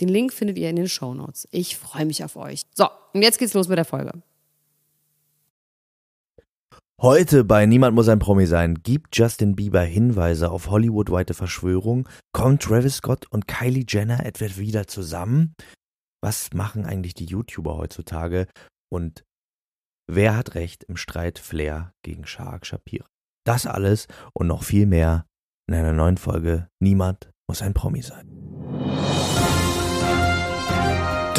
Den Link findet ihr in den Show Notes. Ich freue mich auf euch. So, und jetzt geht's los mit der Folge. Heute bei Niemand muss ein Promi sein gibt Justin Bieber Hinweise auf Hollywood-weite Verschwörung. Kommt Travis Scott und Kylie Jenner etwa wieder zusammen? Was machen eigentlich die YouTuber heutzutage? Und wer hat recht im Streit Flair gegen Shark Shapira? Das alles und noch viel mehr in einer neuen Folge Niemand muss ein Promi sein.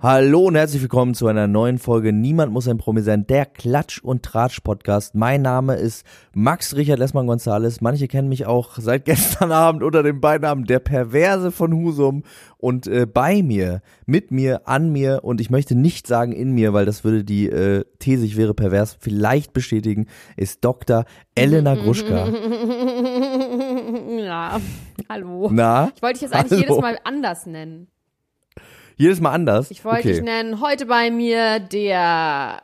Hallo und herzlich willkommen zu einer neuen Folge Niemand muss ein Promi sein, der Klatsch und Tratsch Podcast. Mein Name ist Max Richard Lessmann Gonzales. Manche kennen mich auch seit gestern Abend unter dem Beinamen der Perverse von Husum und äh, bei mir, mit mir, an mir und ich möchte nicht sagen in mir, weil das würde die äh, These, ich wäre pervers, vielleicht bestätigen, ist Dr. Elena Gruschka. Ja, hallo. Na? Ich wollte dich jetzt eigentlich Hallo. jedes Mal anders nennen. Jedes Mal anders? Ich wollte okay. dich nennen, heute bei mir der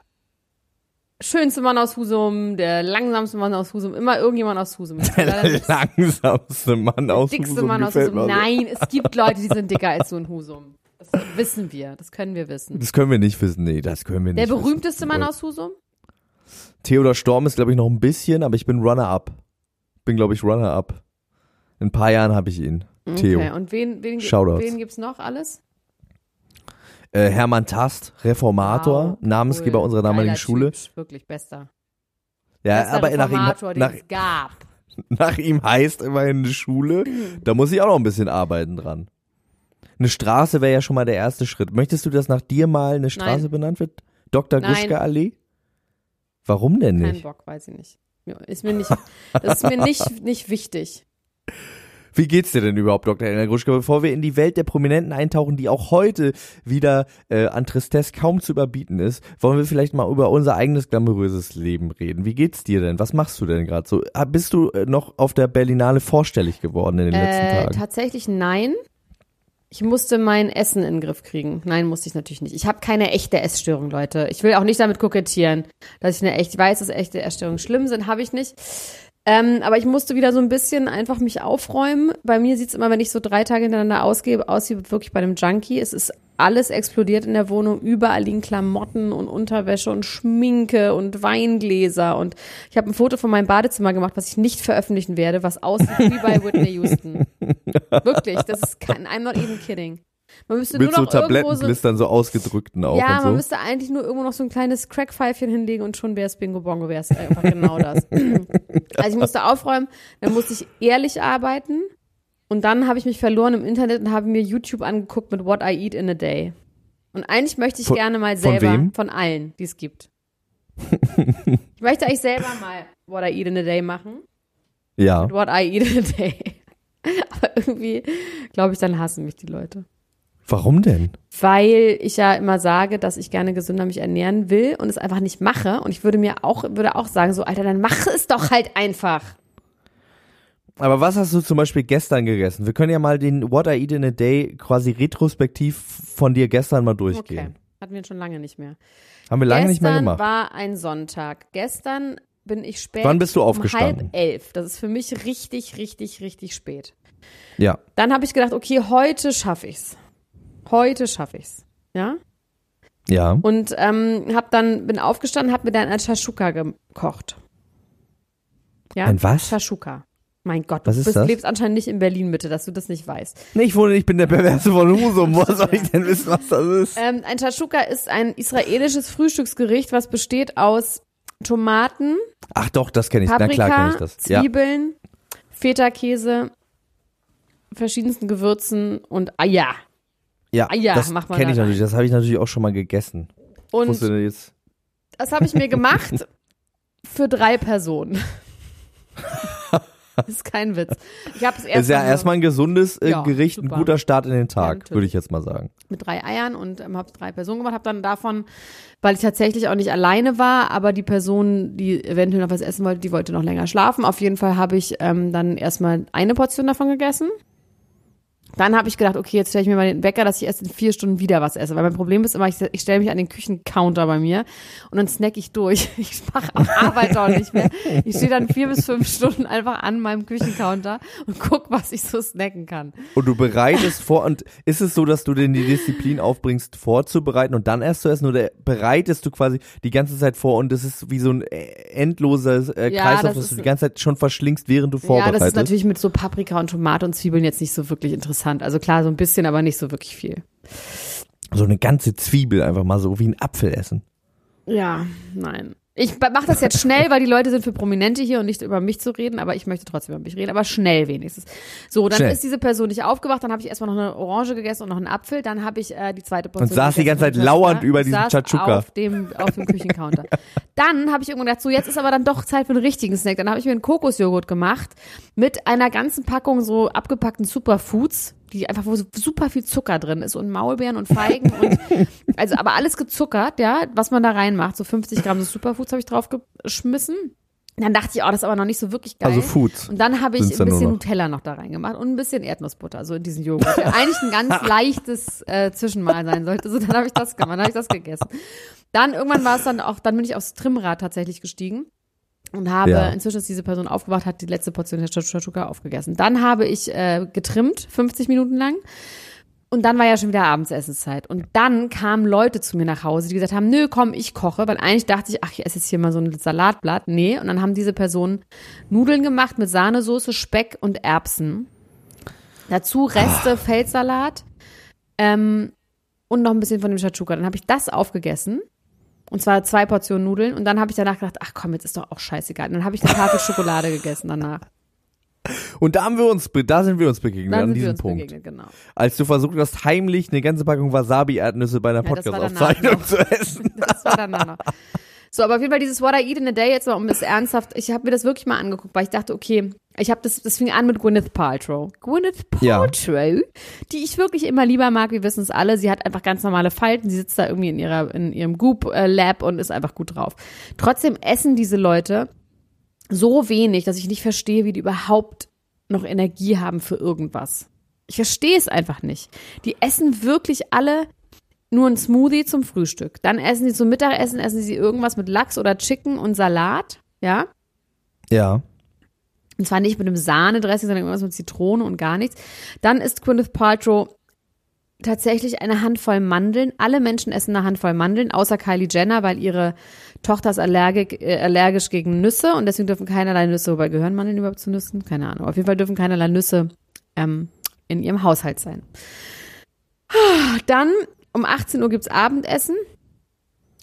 schönste Mann aus Husum, der langsamste Mann aus Husum, immer irgendjemand aus Husum. Der langsamste Mann aus dickste Husum Mann aus Husum. Nein, es gibt Leute, die sind dicker als du in Husum. Das wissen wir, das können wir wissen. Das können wir nicht wissen. Nee, das können wir Der nicht wissen. berühmteste Mann aus Husum? Theodor Storm ist, glaube ich, noch ein bisschen, aber ich bin Runner-up. Bin, glaube ich, Runner-up. In ein paar Jahren habe ich ihn. Theo. Okay, und wen, wen, Shoutouts. wen gibt's noch alles? Äh, Hermann Tast, Reformator, Wow, Namensgeber cool. unserer damaligen Geiler Schule. Typ, wirklich bester. Ja, bester aber nach ihm, den nach, es gab. nach ihm heißt immerhin eine Schule. Da muss ich auch noch ein bisschen arbeiten dran. Eine Straße wäre ja schon mal der erste Schritt. Möchtest du, dass nach dir mal eine Straße Nein. benannt wird? Dr. Nein. Gruschka Allee? Warum denn Kein nicht? Bock, weiß ich nicht. Ist mir nicht, das ist mir nicht, nicht wichtig. Wie geht's dir denn überhaupt, Dr. Elena Gruschka? Bevor wir in die Welt der Prominenten eintauchen, die auch heute wieder äh, an Tristesse kaum zu überbieten ist, wollen wir vielleicht mal über unser eigenes glamouröses Leben reden. Wie geht's dir denn? Was machst du denn gerade so? Ah, Bist du äh, noch auf der Berlinale vorstellig geworden in den letzten Äh, Tagen? tatsächlich nein. Ich musste mein Essen in den Griff kriegen. Nein, musste ich natürlich nicht. Ich habe keine echte Essstörung, Leute. Ich will auch nicht damit kokettieren, dass ich eine echt weiß, dass echte Essstörungen schlimm sind, habe ich nicht. Ähm, aber ich musste wieder so ein bisschen einfach mich aufräumen. Bei mir sieht's immer, wenn ich so drei Tage hintereinander ausgehe, aus wie wirklich bei einem Junkie. Es ist alles explodiert in der Wohnung. Überall liegen Klamotten und Unterwäsche und Schminke und Weingläser. Und ich habe ein Foto von meinem Badezimmer gemacht, was ich nicht veröffentlichen werde, was aussieht wie bei Whitney Houston. Wirklich, das ist kein, I'm not even kidding. Man müsste Mit nur so noch so, Tablettenblistern so ausgedrückten auch ja, man so. müsste eigentlich nur irgendwo noch so ein kleines Crackpfeifchen hinlegen und schon wär's Bingo Bongo, wär's einfach genau das. also ich musste aufräumen, dann musste ich ehrlich arbeiten und dann habe ich mich verloren im Internet und habe mir YouTube angeguckt mit What I Eat in a Day. Und eigentlich möchte ich Von- gerne mal von selber, wem? von allen, die es gibt. ich möchte eigentlich selber mal What I Eat in a Day machen. Ja. What I Eat in a Day. Aber irgendwie, glaube ich, dann hassen mich die Leute. Warum denn? weil ich ja immer sage, dass ich gerne gesünder mich ernähren will und es einfach nicht mache. Und ich würde mir auch, würde auch sagen, so, Alter, dann mach es doch halt einfach. Aber was hast du zum Beispiel gestern gegessen? Wir können ja mal den What I Eat in a Day quasi retrospektiv von dir gestern mal Okay. durchgehen. Hatten wir schon lange nicht mehr. Haben wir lange Gestern nicht mehr gemacht. war ein Sonntag. Gestern bin ich spät. Wann bist du Um aufgestanden? halb elf. Das ist für mich richtig, richtig, richtig spät. Ja. Dann habe ich gedacht, okay, heute schaffe ich's. Heute schaffe ich's. Ja? Ja. Und ähm, hab dann, bin aufgestanden, hab mir dann ein Shashuka gekocht. Ja? Ein was? Shashuka. Mein Gott, Was du ist bist, lebst anscheinend nicht in Berlin Mitte, dass du das nicht weißt. Nee, ich wohne, ich bin der Perverse von Husum. Woher soll ich denn wissen, was das ist? Ähm, ein Shashuka ist ein israelisches Frühstücksgericht, was besteht aus Tomaten, Ach doch, das kenne ich. Na Paprika, klar kenne ich das. Ja. Zwiebeln, Feta-Käse, verschiedensten Gewürzen und Eier. Ja, Eier das macht man kenne ich natürlich. Das habe ich natürlich auch schon mal gegessen. Und das habe ich mir gemacht für drei Personen. das ist kein Witz. Ich habe es erst Ist ja mal erstmal ein gesundes äh, Ja, Gericht, super. ein guter Start in den Tag, würde ich jetzt mal sagen. mit drei Eiern und ähm, habe drei Personen gemacht. Habe dann davon, weil ich tatsächlich auch nicht alleine war, aber die Person, die eventuell noch was essen wollte, die wollte noch länger schlafen. Auf jeden Fall habe ich ähm, dann erstmal eine Portion davon gegessen. Dann habe ich gedacht, okay, jetzt stelle ich mir mal den Wecker, dass ich erst in vier Stunden wieder was esse. Weil mein Problem ist immer, ich, ich stelle mich an den Küchencounter bei mir und dann snack ich durch. Ich mache auch Arbeit auch nicht mehr. Ich stehe dann vier bis fünf Stunden einfach an meinem Küchencounter und guck, was ich so snacken kann. Und du bereitest vor, und ist es so, dass du denn die Disziplin aufbringst, vorzubereiten und dann erst zu essen, oder bereitest du quasi die ganze Zeit vor und das ist wie so ein äh, endloser äh, Ja, Kreislauf, das dass ist- du die ganze Zeit schon verschlingst, während du Ja, vorbereitest? das ist natürlich mit so Paprika und Tomate und Zwiebeln jetzt nicht so wirklich interessant. Also klar, so ein bisschen, aber nicht so wirklich viel. so eine ganze Zwiebel einfach mal so wie ein Apfel essen. Ja, nein. Ich mache das jetzt schnell, weil die Leute sind für Prominente hier und nicht über mich zu reden, aber ich möchte trotzdem über mich reden, aber schnell wenigstens. So, dann Schnell. ist diese Person nicht aufgewacht, dann habe ich erstmal noch eine Orange gegessen und noch einen Apfel, dann habe ich äh, die zweite Portion. Und saß die ganze Zeit lauernd über saß Chachuka. Auf dem, auf dem Küchencounter. dann habe ich irgendwann gedacht, so jetzt ist aber dann doch Zeit für einen richtigen Snack. Dann habe ich mir einen Kokosjoghurt gemacht mit einer ganzen Packung so abgepackten Superfoods, die einfach, wo so super viel Zucker drin ist und Maulbeeren und Feigen und also aber alles gezuckert, ja, was man da reinmacht. So 50 Gramm so Superfoods habe ich drauf geschmissen. Dann dachte ich, oh, das ist aber noch nicht so wirklich geil. Also Foods. Und dann habe ich ein bisschen noch. Nutella noch da reingemacht und ein bisschen Erdnussbutter, so in diesen Joghurt. Der eigentlich ein ganz leichtes äh, Zwischenmahl sein sollte. So, dann habe ich das gemacht, dann habe ich das gegessen. Dann irgendwann war es dann auch, dann bin ich aufs Trimrad tatsächlich gestiegen und habe, Ja. inzwischen ist diese Person aufgewacht, hat die letzte Portion der Chachuka aufgegessen. Dann habe ich äh, getrimmt, 50 Minuten lang. Und dann war ja schon wieder Abendsessenszeit. Und dann kamen Leute zu mir nach Hause, die gesagt haben, nö, komm, ich koche. Weil eigentlich dachte ich, ach, ich esse jetzt hier mal so ein Salatblatt. Nee. Und dann haben diese Personen Nudeln gemacht mit Sahnesoße, Speck und Erbsen. Dazu Reste, Feldsalat ähm, und noch ein bisschen von dem Chachuka. Dann habe ich das aufgegessen. Und zwar zwei Portionen Nudeln. Und dann habe ich danach gedacht, ach komm, jetzt ist doch auch scheißegal. Und dann habe ich eine Tafel Schokolade gegessen danach. Und da haben wir uns, da sind wir uns begegnet, an diesem Punkt. genau. Als du versucht hast, heimlich eine ganze Packung Wasabi-Erdnüsse bei einer Ja, danach Podcast-Aufzeichnung zu essen. Das war dann noch. So, aber auf jeden Fall dieses What I Eat in a Day jetzt mal, um es ernsthaft, ich habe mir das wirklich mal angeguckt, weil ich dachte, okay, ich habe das, das fing an mit Gwyneth Paltrow. Gwyneth Ja. Paltrow, die ich wirklich immer lieber mag, wir wissen es alle, sie hat einfach ganz normale Falten, sie sitzt da irgendwie in ihrer, in ihrem Goop-Lab und ist einfach gut drauf. Trotzdem essen diese Leute so wenig, dass ich nicht verstehe, wie die überhaupt noch Energie haben für irgendwas. Ich verstehe es einfach nicht. Die essen wirklich alle nur ein Smoothie zum Frühstück. Dann essen sie zum Mittagessen, essen sie irgendwas mit Lachs oder Chicken und Salat, ja. Ja. Und zwar nicht mit einem Sahnedressing, sondern irgendwas mit Zitrone und gar nichts. Dann isst Gwyneth Paltrow tatsächlich eine Handvoll Mandeln. Alle Menschen essen eine Handvoll Mandeln, außer Kylie Jenner, weil ihre Tochter ist allergisch, äh, allergisch gegen Nüsse und deswegen dürfen keinerlei Nüsse, wobei gehören Mandeln überhaupt zu Nüssen? Keine Ahnung. Auf jeden Fall dürfen keinerlei Nüsse ähm, in ihrem Haushalt sein. Dann um 18 Uhr gibt's Abendessen.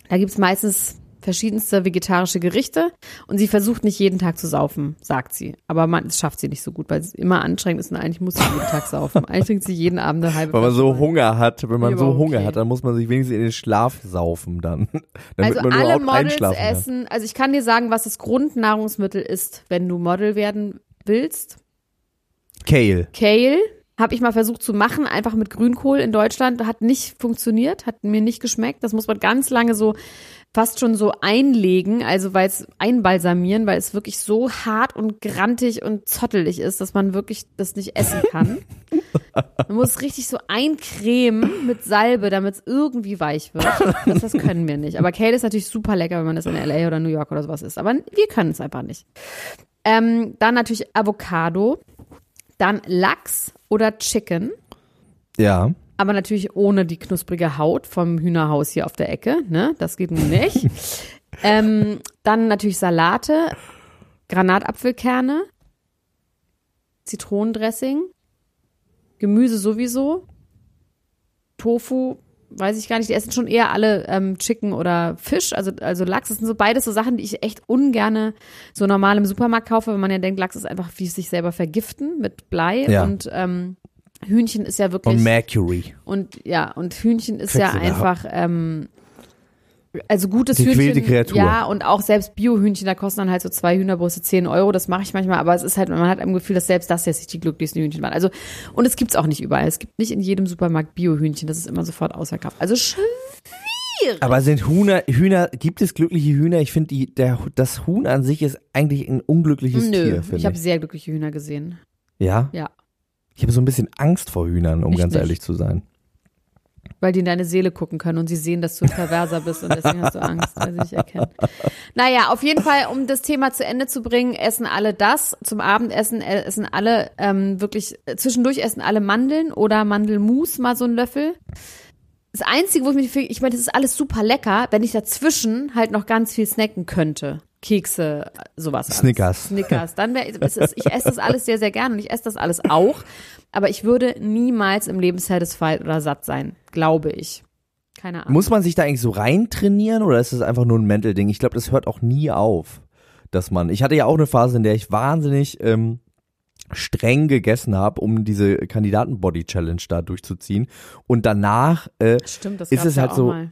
Da gibt's meistens verschiedenste vegetarische Gerichte und sie versucht nicht jeden Tag zu saufen, sagt sie. Aber man, das schafft sie nicht so gut, weil es immer anstrengend ist und eigentlich muss sie jeden Tag saufen. Eigentlich trinkt sie jeden Abend eine halbe Weil man so. Hunger hat, wenn man Ja, so aber Hunger okay. hat, dann muss man sich wenigstens in den Schlaf saufen dann. Damit Also man alle überhaupt Models essen, also ich kann dir sagen, was das Grundnahrungsmittel ist, wenn du Model werden willst. Kale. Kale habe ich mal versucht zu machen, einfach mit Grünkohl in Deutschland. Hat nicht funktioniert, hat mir nicht geschmeckt. Das muss man ganz lange so fast schon so einlegen, also weil es einbalsamieren, weil es wirklich so hart und grantig und zottelig ist, dass man wirklich das nicht essen kann. Man muss es richtig so eincremen mit Salbe, damit es irgendwie weich wird. Das, das können wir nicht. Aber Kale ist natürlich super lecker, wenn man das in LA oder New York oder sowas isst. Aber wir können es einfach nicht. Ähm, dann natürlich Avocado, dann Lachs oder Chicken, Ja. aber natürlich ohne die knusprige Haut vom Hühnerhaus hier auf der Ecke, ne? Das geht nun nicht. ähm, dann natürlich Salate, Granatapfelkerne, Zitronendressing, Gemüse sowieso, Tofu weiß ich gar nicht. Die essen schon eher alle ähm, Chicken oder Fisch, also, also Lachs. Das sind so beides so Sachen, die ich echt ungerne so normal im Supermarkt kaufe, weil man ja denkt, Lachs ist einfach wie sich selber vergiften mit Blei Ja. und ähm, Hühnchen ist ja wirklich Und Mercury. und ja und Hühnchen ist ja Quecksilber. einfach ähm, also gutes Gequälte Hühnchen Kreatur. ja und auch selbst Bio-Hühnchen da kosten dann halt so zwei Hühnerbrüste 10 Euro das mache ich manchmal aber es ist halt man hat ein Gefühl dass selbst das jetzt nicht die glücklichsten Hühnchen waren also und es gibt's auch nicht überall es gibt nicht in jedem Supermarkt Bio-Hühnchen das ist immer sofort ausverkauft also schön Aber sind Hühner, Hühner, gibt es glückliche Hühner? Ich finde, die- das Huhn an sich ist eigentlich ein unglückliches Nö, Tier, ich habe sehr glückliche Hühner gesehen. Ja? Ja, Ich habe so ein bisschen Angst vor Hühnern, um Ich ganz nicht. ehrlich zu sein. Weil die in deine Seele gucken können und sie sehen, dass du Perverser bist und deswegen hast du Angst, weil sie dich erkennen. Naja, auf jeden Fall, um das Thema zu Ende zu bringen, essen alle das. Zum Abendessen äh, essen alle ähm, wirklich, äh, zwischendurch essen alle Mandeln oder Mandelmus, mal so ein Löffel. Das Einzige, wo ich mich, ich meine, das ist alles super lecker, wenn ich dazwischen halt noch ganz viel snacken könnte. Kekse, sowas. alles. Snickers. Snickers. Dann wäre, ich esse das alles sehr, sehr gerne und ich esse das alles auch. Aber ich würde niemals im Leben satisfied oder satt sein, glaube ich. Keine Ahnung. Muss man sich da eigentlich so rein trainieren oder ist das einfach nur ein Mental-Ding? Ich glaube, das hört auch nie auf, dass man. Ich hatte ja auch eine Phase, in der ich wahnsinnig ähm, streng gegessen habe, um diese Kandidaten-Body-Challenge da durchzuziehen. Und danach äh, Stimmt, das ist es ja halt auch so- mal.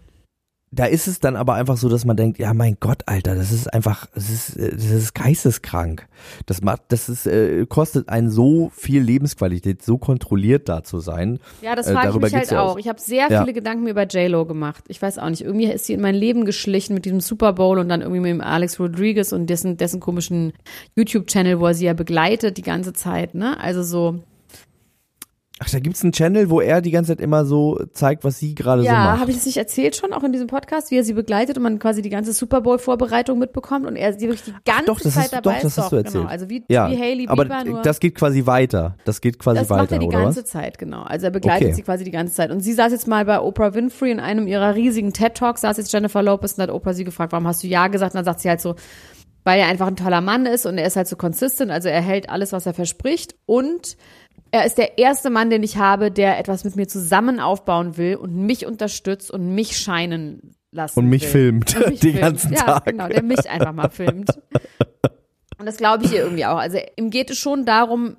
Da ist es dann aber einfach so, dass man denkt, ja mein Gott, Alter, das ist einfach, das ist, äh, das ist geisteskrank. Das macht, das ist, äh, kostet einen so viel Lebensqualität, so kontrolliert da zu sein. Ja, das Äh, frage ich darüber mich halt ja auch. auch. Ich habe sehr Ja. viele Gedanken mir über J-Lo gemacht. Ich weiß auch nicht. Irgendwie ist sie in mein Leben geschlichen mit diesem Super Bowl und dann irgendwie mit dem Alex Rodriguez und dessen, dessen komischen YouTube-Channel, wo er sie ja begleitet die ganze Zeit, ne? Also so. Ach, da gibt's einen Channel, wo er die ganze Zeit immer so zeigt, was sie gerade so Ja, macht. habe ich das nicht erzählt schon, auch in diesem Podcast, wie er sie begleitet und man quasi die ganze Super Bowl-Vorbereitung mitbekommt und er sie wirklich die ganze doch, das Zeit du- dabei doch, das ist. hast du Doch, erzählt. Genau. Also wie, ja, wie Hailey aber Bieber, nur das geht quasi weiter. Das geht quasi Das weiter, macht er die ganze was? Zeit, genau. Also er begleitet Okay. sie quasi die ganze Zeit. Und sie saß jetzt mal bei Oprah Winfrey in einem ihrer riesigen TED-Talks, saß jetzt Jennifer Lopez und hat Oprah sie gefragt, warum hast du Ja gesagt? Und dann sagt sie halt so, weil er einfach ein toller Mann ist und er ist halt so consistent, also er hält alles, was er verspricht. Und er ist der erste Mann, den ich habe, der etwas mit mir zusammen aufbauen will und mich unterstützt und mich scheinen lassen Und mich will. filmt Und mich den filmt. ganzen ja, Tag. genau, der mich einfach mal filmt. Und das glaube ich ihr irgendwie auch. Also ihm geht es schon darum,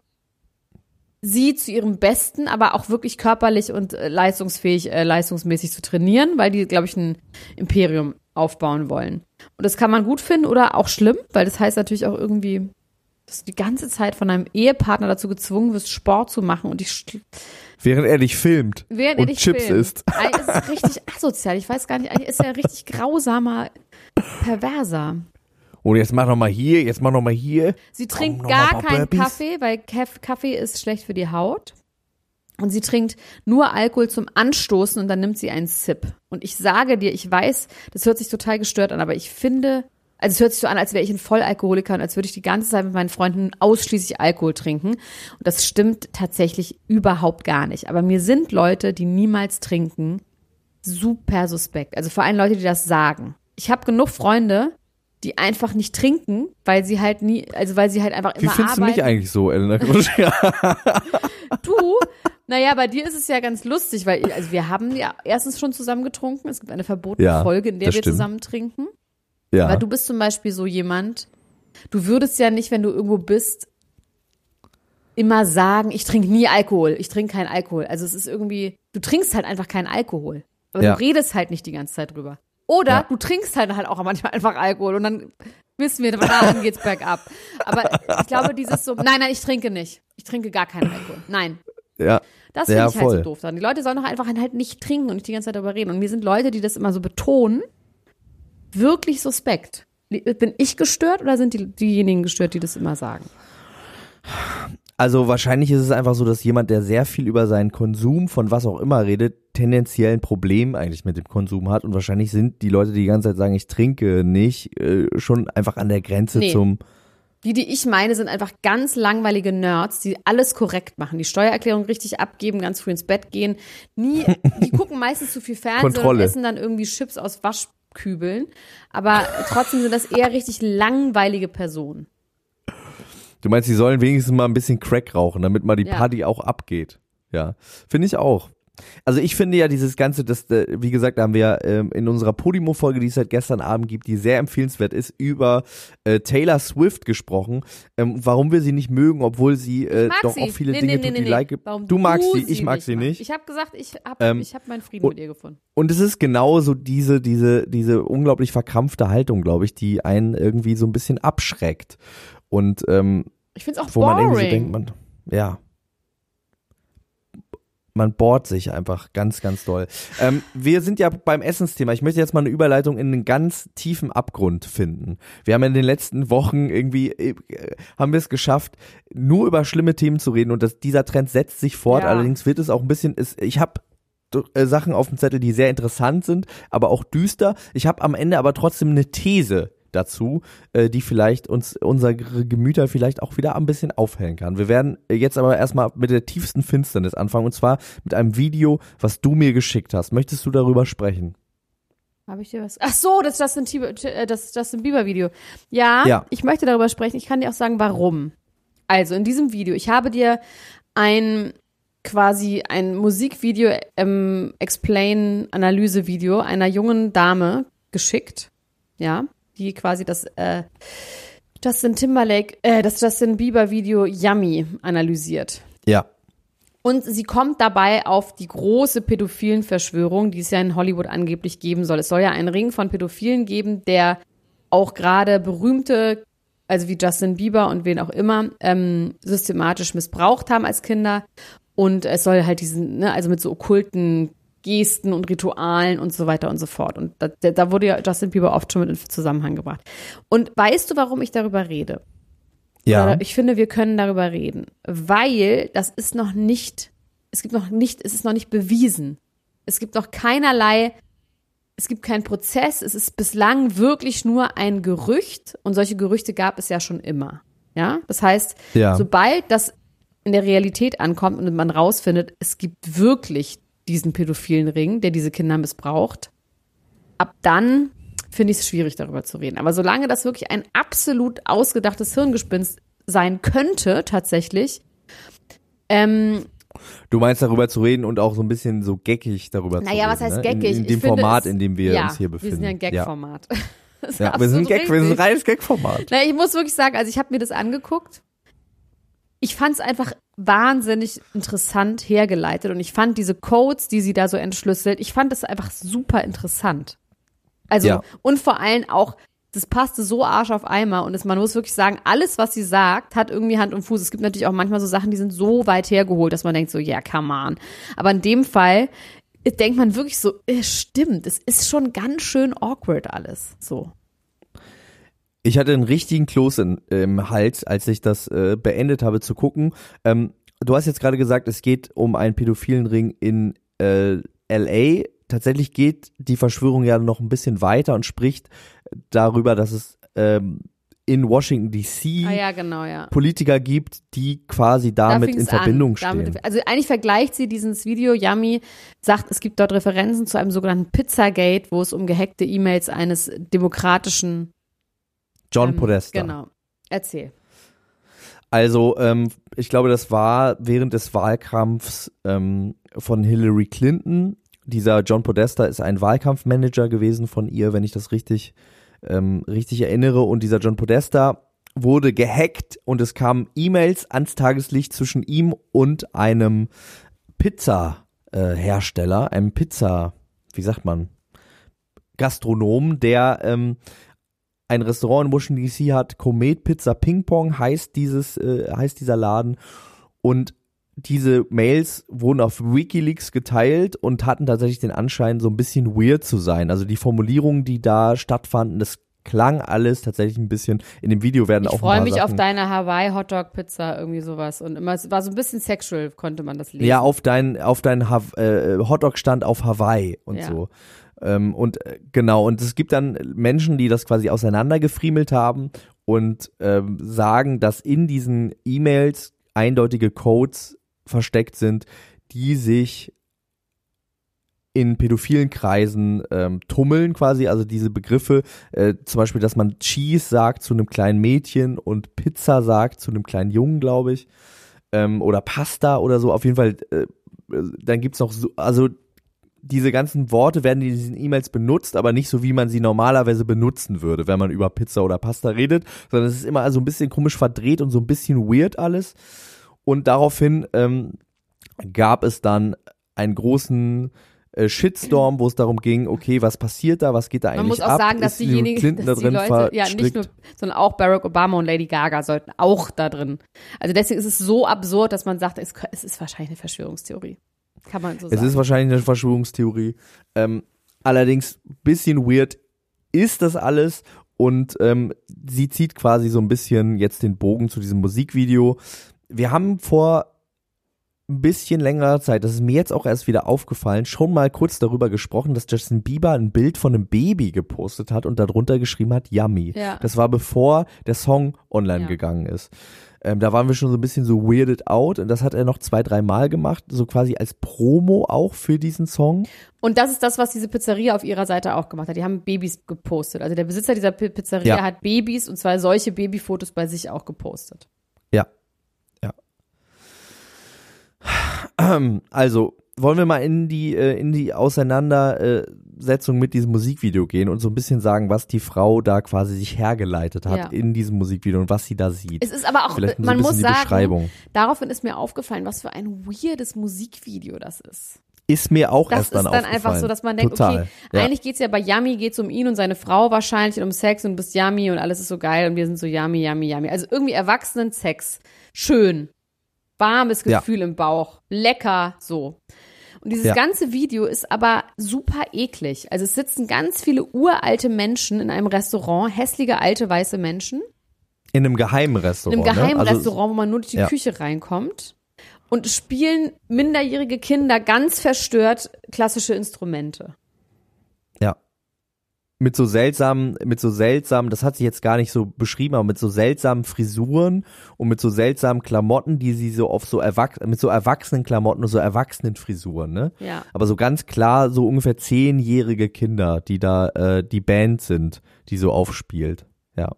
sie zu ihrem Besten, aber auch wirklich körperlich und äh, leistungsfähig, äh, leistungsmäßig zu trainieren, weil die, glaube ich, ein Imperium aufbauen wollen. Und das kann man gut finden oder auch schlimm, weil das heißt natürlich auch irgendwie, dass du die ganze Zeit von einem Ehepartner dazu gezwungen wirst, Sport zu machen und ich Während er dich filmt während und er dich Chips filmt. isst. Eigentlich ist richtig asozial. Ich weiß gar nicht, eigentlich ist er richtig grausamer Perverser. Und jetzt mach noch mal hier, jetzt mach noch mal hier. Sie trinkt gar keinen Burpees. Kaffee, weil Kaff- Kaffee ist schlecht für die Haut. Und sie trinkt nur Alkohol zum Anstoßen und dann nimmt sie einen Sip. Und ich sage dir, ich weiß, das hört sich total gestört an, aber ich finde, also es hört sich so an, als wäre ich ein Vollalkoholiker und als würde ich die ganze Zeit mit meinen Freunden ausschließlich Alkohol trinken. Und das stimmt tatsächlich überhaupt gar nicht. Aber mir sind Leute, die niemals trinken, super suspekt. Also vor allem Leute, die das sagen. Ich habe genug Freunde, die einfach nicht trinken, weil sie halt nie, also weil sie halt einfach Wie immer findest du arbeiten. mich eigentlich so, Elena? Du, naja, bei dir ist es ja ganz lustig, weil also wir haben ja erstens schon zusammen getrunken. Es gibt eine verbotene Ja, Folge, in der wir stimmt. zusammen trinken. Ja. Weil du bist zum Beispiel so jemand, du würdest ja nicht, wenn du irgendwo bist, immer sagen, ich trinke nie Alkohol, ich trinke keinen Alkohol. Also es ist irgendwie, du trinkst halt einfach keinen Alkohol. Aber Ja. du redest halt nicht die ganze Zeit drüber. Oder Ja. du trinkst halt halt auch manchmal einfach Alkohol und dann wissen wir, dann geht's bergab. Aber ich glaube, dieses so, nein, nein, ich trinke nicht. Ich trinke gar keinen Alkohol. Nein. ja. Das finde Ja, ich halt so voll. doof dran. Die Leute sollen doch einfach halt nicht trinken und nicht die ganze Zeit darüber reden. Und mir sind Leute, die das immer so betonen, wirklich suspekt. Bin ich gestört oder sind die, diejenigen gestört, die das immer sagen? Also wahrscheinlich ist es einfach so, dass jemand, der sehr viel über seinen Konsum von was auch immer redet, tendenziell ein Problem eigentlich mit dem Konsum hat. Und wahrscheinlich sind die Leute, die die ganze Zeit sagen, ich trinke nicht, äh, schon einfach an der Grenze Nee. zum. Die, die ich meine, sind einfach ganz langweilige Nerds, die alles korrekt machen, die Steuererklärung richtig abgeben, ganz früh ins Bett gehen. Nie, die gucken meistens zu viel Fernsehen und essen dann irgendwie Chips aus Waschkübeln. Aber trotzdem sind das eher richtig langweilige Personen. Du meinst, sie sollen wenigstens mal ein bisschen Crack rauchen, damit mal die Ja. Party auch abgeht. Ja, finde ich auch. Also ich finde ja dieses ganze, das, äh, wie gesagt, haben wir ähm, in unserer Podimo-Folge, die es seit gestern Abend gibt, die sehr empfehlenswert ist, über äh, Taylor Swift gesprochen, ähm, warum wir sie nicht mögen, obwohl sie äh, doch sie. auch viele Nee, Dinge nee, tut, nee, die like. Warum Du magst sie, ich mag sie nicht. Ich habe gesagt, ich habe Ähm, ich hab meinen Frieden und- mit ihr gefunden. Und es ist genau so diese, diese, diese unglaublich verkrampfte Haltung, glaube ich, die einen irgendwie so ein bisschen abschreckt. Und ähm, Ich finde es auch wo man irgendwie so boring. denkt, man, ja. Man bohrt sich einfach ganz, ganz doll. Ähm, wir sind ja beim Essensthema. Ich möchte jetzt mal eine Überleitung in einen ganz tiefen Abgrund finden. Wir haben in den letzten Wochen irgendwie, äh, haben wir es geschafft, nur über schlimme Themen zu reden und das, dieser Trend setzt sich fort. Ja. Allerdings wird es auch ein bisschen, es, ich habe äh, Sachen auf dem Zettel, die sehr interessant sind, aber auch düster. Ich habe am Ende aber trotzdem eine These dazu, äh, die vielleicht uns unsere Gemüter vielleicht auch wieder ein bisschen aufhellen kann. Wir werden jetzt aber erstmal mit der tiefsten Finsternis anfangen und zwar mit einem Video, was du mir geschickt hast. Möchtest du darüber sprechen? Habe ich dir was? Ach so, das Justin, Bieber, äh, das Justin Bieber Video. Ja, Ja. ich möchte darüber sprechen. Ich kann dir auch sagen, warum. Also in diesem Video, ich habe dir ein quasi ein Musikvideo, ähm, Explain Analyse Video einer jungen Dame geschickt, ja, die quasi das äh, Justin Timberlake, äh, das Justin Bieber Video Yummy analysiert. Ja. Und sie kommt dabei auf die große pädophilen Verschwörung, die es ja in Hollywood angeblich geben soll. Es soll ja einen Ring von Pädophilen geben, der auch gerade berühmte, also wie Justin Bieber und wen auch immer, ähm, systematisch missbraucht haben als Kinder. Und es soll halt diesen, ne, also mit so okkulten Gesten und Ritualen und so weiter und so fort. Und da, da wurde ja Justin Bieber oft schon mit in Zusammenhang gebracht. Und weißt du, warum ich darüber rede? Ja. Oder ich finde, wir können darüber reden, weil das ist noch nicht, es gibt noch nicht, es ist noch nicht bewiesen. Es gibt noch keinerlei, es gibt keinen Prozess, es ist bislang wirklich nur ein Gerücht und solche Gerüchte gab es ja schon immer. Ja, das heißt, Ja. sobald das in der Realität ankommt und man rausfindet, es gibt wirklich diesen pädophilen Ring, der diese Kinder missbraucht, ab dann finde ich es schwierig, darüber zu reden. Aber solange das wirklich ein absolut ausgedachtes Hirngespinst sein könnte, tatsächlich, ähm, Du meinst darüber zu reden und auch so ein bisschen so geckig darüber zu reden. naja, was heißt ne? geckig? In, in dem finde Format, in dem wir ja, uns hier befinden. Wir sind ja ein Gag-Format. Ja, ja wir sind Gag, wir sind ein reines Gag-Format. Na, ich muss wirklich sagen, also ich habe mir das angeguckt. Ich fand es einfach wahnsinnig interessant hergeleitet und ich fand diese Codes, die sie da so entschlüsselt, ich fand das einfach super interessant. Also Ja. und vor allem auch, das passte so Arsch auf Eimer und es, man muss wirklich sagen, alles, was sie sagt, hat irgendwie Hand und Fuß. Es gibt natürlich auch manchmal so Sachen, die sind so weit hergeholt, dass man denkt so, ja, yeah, come on. Aber in dem Fall äh, denkt man wirklich so, äh, stimmt, es ist schon ganz schön awkward alles. So. Ich hatte einen richtigen Kloß in, im Hals, als ich das äh, beendet habe zu gucken. Ähm, du hast jetzt gerade gesagt, es geht um einen pädophilen Ring in äh, LA. Tatsächlich geht die Verschwörung ja noch ein bisschen weiter und spricht darüber, dass es ähm, in Washington DC Ah ja, genau, ja. Politiker gibt, die quasi Da damit fing's in Verbindung an. stehen. Damit, also eigentlich vergleicht sie dieses Video, Yummy sagt, es gibt dort Referenzen zu einem sogenannten Pizzagate, wo es um gehackte E-Mails eines demokratischen John ähm, Podesta. Genau. Erzähl. Also, ähm, ich glaube, das war während des Wahlkampfs ähm, von Hillary Clinton. Dieser John Podesta ist ein Wahlkampfmanager gewesen von ihr, wenn ich das richtig, ähm, richtig erinnere. Und dieser John Podesta wurde gehackt und es kamen E-Mails ans Tageslicht zwischen ihm und einem Pizza-Hersteller, einem Pizza, wie sagt man, Gastronom, der ähm, ein Restaurant in Washington DC hat, Komet Pizza Ping Pong heißt dieses, äh, heißt dieser Laden. Und diese Mails wurden auf Wikileaks geteilt und hatten tatsächlich den Anschein, so ein bisschen weird zu sein. Also die Formulierungen, die da stattfanden, das klang alles tatsächlich ein bisschen, in dem Video werden auch Ich freue mich Sachen, auf deine Hawaii Hotdog Pizza irgendwie sowas und immer es war so ein bisschen sexual konnte man das lesen. Ja, auf dein, auf dein Hav äh, Hotdog-Stand auf Hawaii und Ja. so. Ähm, und äh, genau, und es gibt dann Menschen, die das quasi auseinandergefriemelt haben und ähm, sagen, dass in diesen E-Mails eindeutige Codes versteckt sind, die sich in pädophilen Kreisen ähm, tummeln quasi, also diese Begriffe, äh, zum Beispiel, dass man Cheese sagt zu einem kleinen Mädchen und Pizza sagt zu einem kleinen Jungen, glaube ich ähm, oder Pasta oder so. Auf jeden Fall äh, äh, dann gibt's noch so, also diese ganzen Worte werden in diesen E-Mails benutzt, aber nicht so, wie man sie normalerweise benutzen würde, wenn man über Pizza oder Pasta redet, sondern es ist immer also ein bisschen komisch verdreht und so ein bisschen weird alles. Und daraufhin ähm, gab es dann einen großen äh, Shitstorm, wo es darum ging, okay, was passiert da, was geht da eigentlich Man muss auch ab? sagen, dass diejenigen, dass da die drin Leute, ja nicht verstrickt? nur, sondern auch Barack Obama und Lady Gaga sollten auch da drin. Also deswegen ist es so absurd, dass man sagt, es, es ist wahrscheinlich eine Verschwörungstheorie. Kann man so Es sagen. ist wahrscheinlich eine Verschwörungstheorie. Ähm, allerdings bisschen weird ist das alles und ähm, sie zieht quasi so ein bisschen jetzt den Bogen zu diesem Musikvideo. Wir haben vor ein bisschen längerer Zeit, das ist mir jetzt auch erst wieder aufgefallen, schon mal kurz darüber gesprochen, dass Justin Bieber ein Bild von einem Baby gepostet hat und darunter geschrieben hat, Yummy. Ja. Das war bevor der Song online Ja. gegangen ist. Ähm, da waren wir schon so ein bisschen so weirded out und das hat er noch zwei, drei Mal gemacht, so quasi als Promo auch für diesen Song. Und das ist das, was diese Pizzeria auf ihrer Seite auch gemacht hat. Die haben Babys gepostet. Also der Besitzer dieser Pi- Pizzeria Ja. hat Babys und zwar solche Babyfotos bei sich auch gepostet. Ja. Ja. Also, wollen wir mal in die, äh, in die Auseinandersetzung mit diesem Musikvideo gehen und so ein bisschen sagen, was die Frau da quasi sich hergeleitet hat Ja. in diesem Musikvideo und was sie da sieht. Es ist aber auch, Vielleicht so man bisschen muss sagen, daraufhin ist mir aufgefallen, was für ein weirdes Musikvideo das ist. Ist mir auch Das erst ist dann dann einfach aufgefallen. so, dass man denkt, Total. okay, ja. eigentlich geht's ja bei Yummy geht's um ihn und seine Frau wahrscheinlich und um Sex und du bist Yummy und alles ist so geil und wir sind so Yummy, Yummy, Yummy. Also irgendwie erwachsenen Sex. Schön. Warmes Ja. Gefühl im Bauch. Lecker, so. Und dieses Ja. ganze Video ist aber super eklig. Also es sitzen ganz viele uralte Menschen in einem Restaurant, hässliche alte weiße Menschen, In einem geheimen in Restaurant. einem geheimen ne? also, Restaurant, wo man nur durch die ja. Küche reinkommt und spielen minderjährige Kinder ganz verstört klassische Instrumente. Mit so seltsamen, mit so seltsamen, das hat sie jetzt gar nicht so beschrieben, aber mit so seltsamen Frisuren und mit so seltsamen Klamotten, die sie so auf so erwachs mit so erwachsenen Klamotten und so erwachsenen Frisuren, ne? Ja. Aber so ganz klar so ungefähr zehnjährige Kinder, die da äh, die Band sind, die so aufspielt. Ja.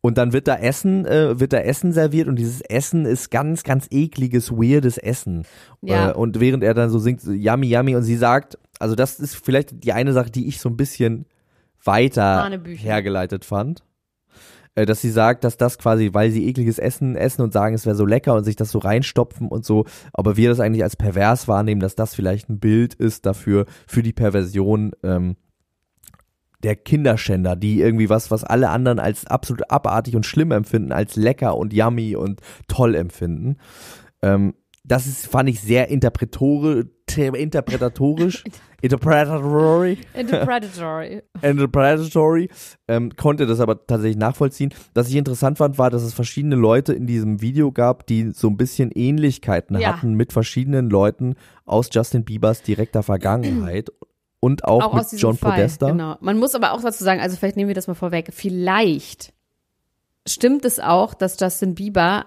Und dann wird da Essen, äh, wird da Essen serviert und dieses Essen ist ganz, ganz ekliges, weirdes Essen. Ja. Äh, und während er dann so singt, so, yummy, yummy, und sie sagt, also das ist vielleicht die eine Sache, die ich so ein bisschen weiter hergeleitet fand. Äh, dass sie sagt, dass das quasi, weil sie ekliges Essen essen und sagen, es wäre so lecker und sich das so reinstopfen und so, aber wir das eigentlich als pervers wahrnehmen, dass das vielleicht ein Bild ist dafür, für die Perversion ähm, der Kinderschänder, die irgendwie was, was alle anderen als absolut abartig und schlimm empfinden, als lecker und yummy und toll empfinden. Ähm, das ist, fand ich sehr interpretatorisch, interpretatory, Predatory. interpretatory, ähm, konnte das aber tatsächlich nachvollziehen. Was ich interessant fand, war, dass es verschiedene Leute in diesem Video gab, die so ein bisschen Ähnlichkeiten Ja. hatten mit verschiedenen Leuten aus Justin Biebers direkter Vergangenheit und auch, Auch mit John Fall. Podesta. Genau. Man muss aber auch dazu sagen, also vielleicht nehmen wir das mal vorweg. Vielleicht stimmt es auch, dass Justin Bieber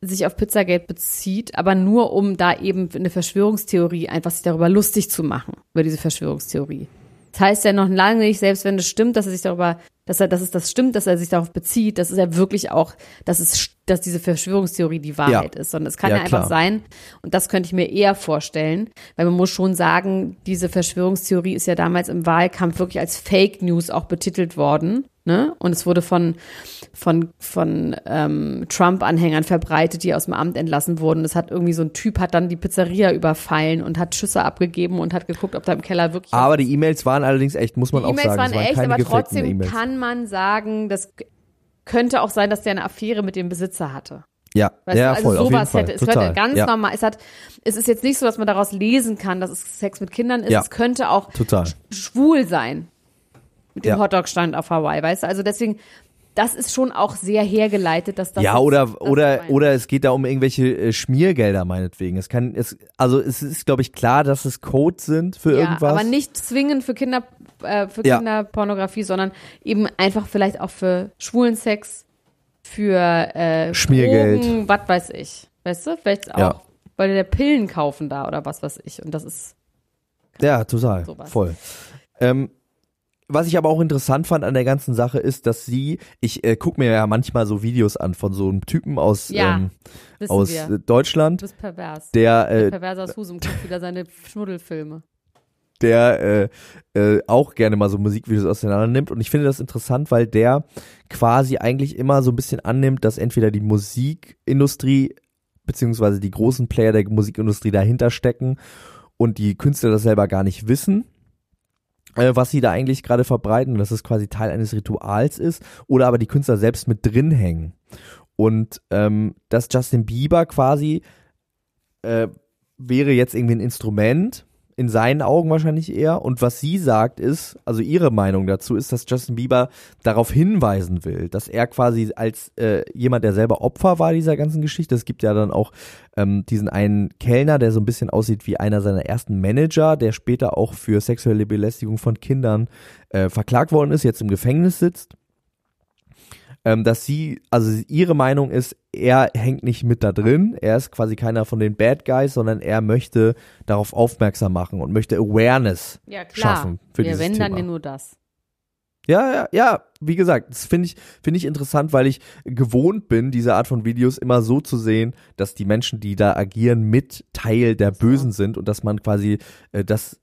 sich auf Pizzagate bezieht, aber nur um da eben eine Verschwörungstheorie einfach sich darüber lustig zu machen, über diese Verschwörungstheorie. Das heißt ja noch lange nicht, selbst wenn es stimmt, dass er sich darüber, dass er, dass es das stimmt, dass er sich darauf bezieht, dass es ja wirklich auch, dass es, dass diese Verschwörungstheorie die Wahrheit Ja. ist, sondern es kann Ja, ja, einfach klar. sein, und das könnte ich mir eher vorstellen, weil man muss schon sagen, diese Verschwörungstheorie ist ja damals im Wahlkampf wirklich als Fake News auch betitelt worden. Ne? Und es wurde von, von, von ähm, Trump-Anhängern verbreitet, die aus dem Amt entlassen wurden. Es hat irgendwie so ein Typ hat dann die Pizzeria überfallen und hat Schüsse abgegeben und hat geguckt, ob da im Keller wirklich Aber die E-Mails waren allerdings echt, muss man die auch E-Mails sagen. waren es waren echt, aber trotzdem E-Mails. kann man sagen, das könnte auch sein, dass der eine Affäre mit dem Besitzer hatte. Ja, Weißt ja, du, also voll, sowas Fall. hätte, es Total. könnte ganz ja, normal, es hat, es ist jetzt nicht so, dass man daraus lesen kann, dass es Sex mit Kindern ist, Ja. es könnte auch Total. schwul sein. Mit dem Ja. Hotdog-Stand auf Hawaii, weißt du, also deswegen, das ist schon auch sehr hergeleitet, dass das ja, oder, oder, ist mein- oder es geht da um irgendwelche äh, Schmiergelder meinetwegen. Es kann, es, also es ist, glaube ich, klar, dass es Codes sind für ja, irgendwas. aber nicht zwingend für Kinder, äh, für Ja. Kinderpornografie, sondern eben einfach vielleicht auch für schwulen Sex, für äh, Schmiergeld. Drogen, was weiß ich. Weißt du? Vielleicht auch, Ja. weil der Pillen kaufen da oder was weiß ich. Und das ist Ja, total. Sowas. Voll. Ähm, was ich aber auch interessant fand an der ganzen Sache ist, dass sie, ich äh, gucke mir ja manchmal so Videos an von so einem Typen aus, Ja, ähm, aus wir. äh, Du Deutschland, bist pervers. der, äh, Perverser aus Husum guckt wieder seine Schmuddelfilme. der äh, äh, auch gerne mal so Musikvideos auseinander nimmt. Und ich finde das interessant, weil der quasi eigentlich immer so ein bisschen annimmt, dass entweder die Musikindustrie beziehungsweise die großen Player der Musikindustrie dahinter stecken und die Künstler das selber gar nicht wissen, was sie da eigentlich gerade verbreiten dass es quasi Teil eines Rituals ist oder aber die Künstler selbst mit drin hängen. Und ähm, dass Justin Bieber quasi äh, wäre jetzt irgendwie ein Instrument, in seinen Augen wahrscheinlich eher. Und was sie sagt ist, also ihre Meinung dazu ist, dass Justin Bieber darauf hinweisen will, dass er quasi als äh, jemand, der selber Opfer war dieser ganzen Geschichte, es gibt ja dann auch ähm, diesen einen Kellner, der so ein bisschen aussieht wie einer seiner ersten Manager, der später auch für sexuelle Belästigung von Kindern äh, verklagt worden ist, jetzt im Gefängnis sitzt ähm, dass sie, also ihre Meinung ist, er hängt nicht mit da drin, er ist quasi keiner von den Bad Guys, sondern er möchte darauf aufmerksam machen und möchte Awareness Ja, klar. schaffen für Wir dieses wenn dann Thema. ja nur das. Ja, ja, ja, wie gesagt, das finde ich, finde ich interessant, weil ich gewohnt bin, diese Art von Videos immer so zu sehen, dass die Menschen, die da agieren, mit Teil der Bösen sind und dass man quasi, äh, das,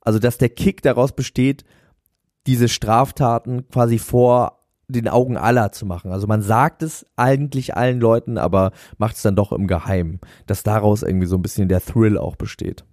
also dass der Kick daraus besteht, diese Straftaten quasi vor den Augen aller zu machen. Also man sagt es eigentlich allen Leuten, aber macht es dann doch im Geheimen, dass daraus irgendwie so ein bisschen der Thrill auch besteht.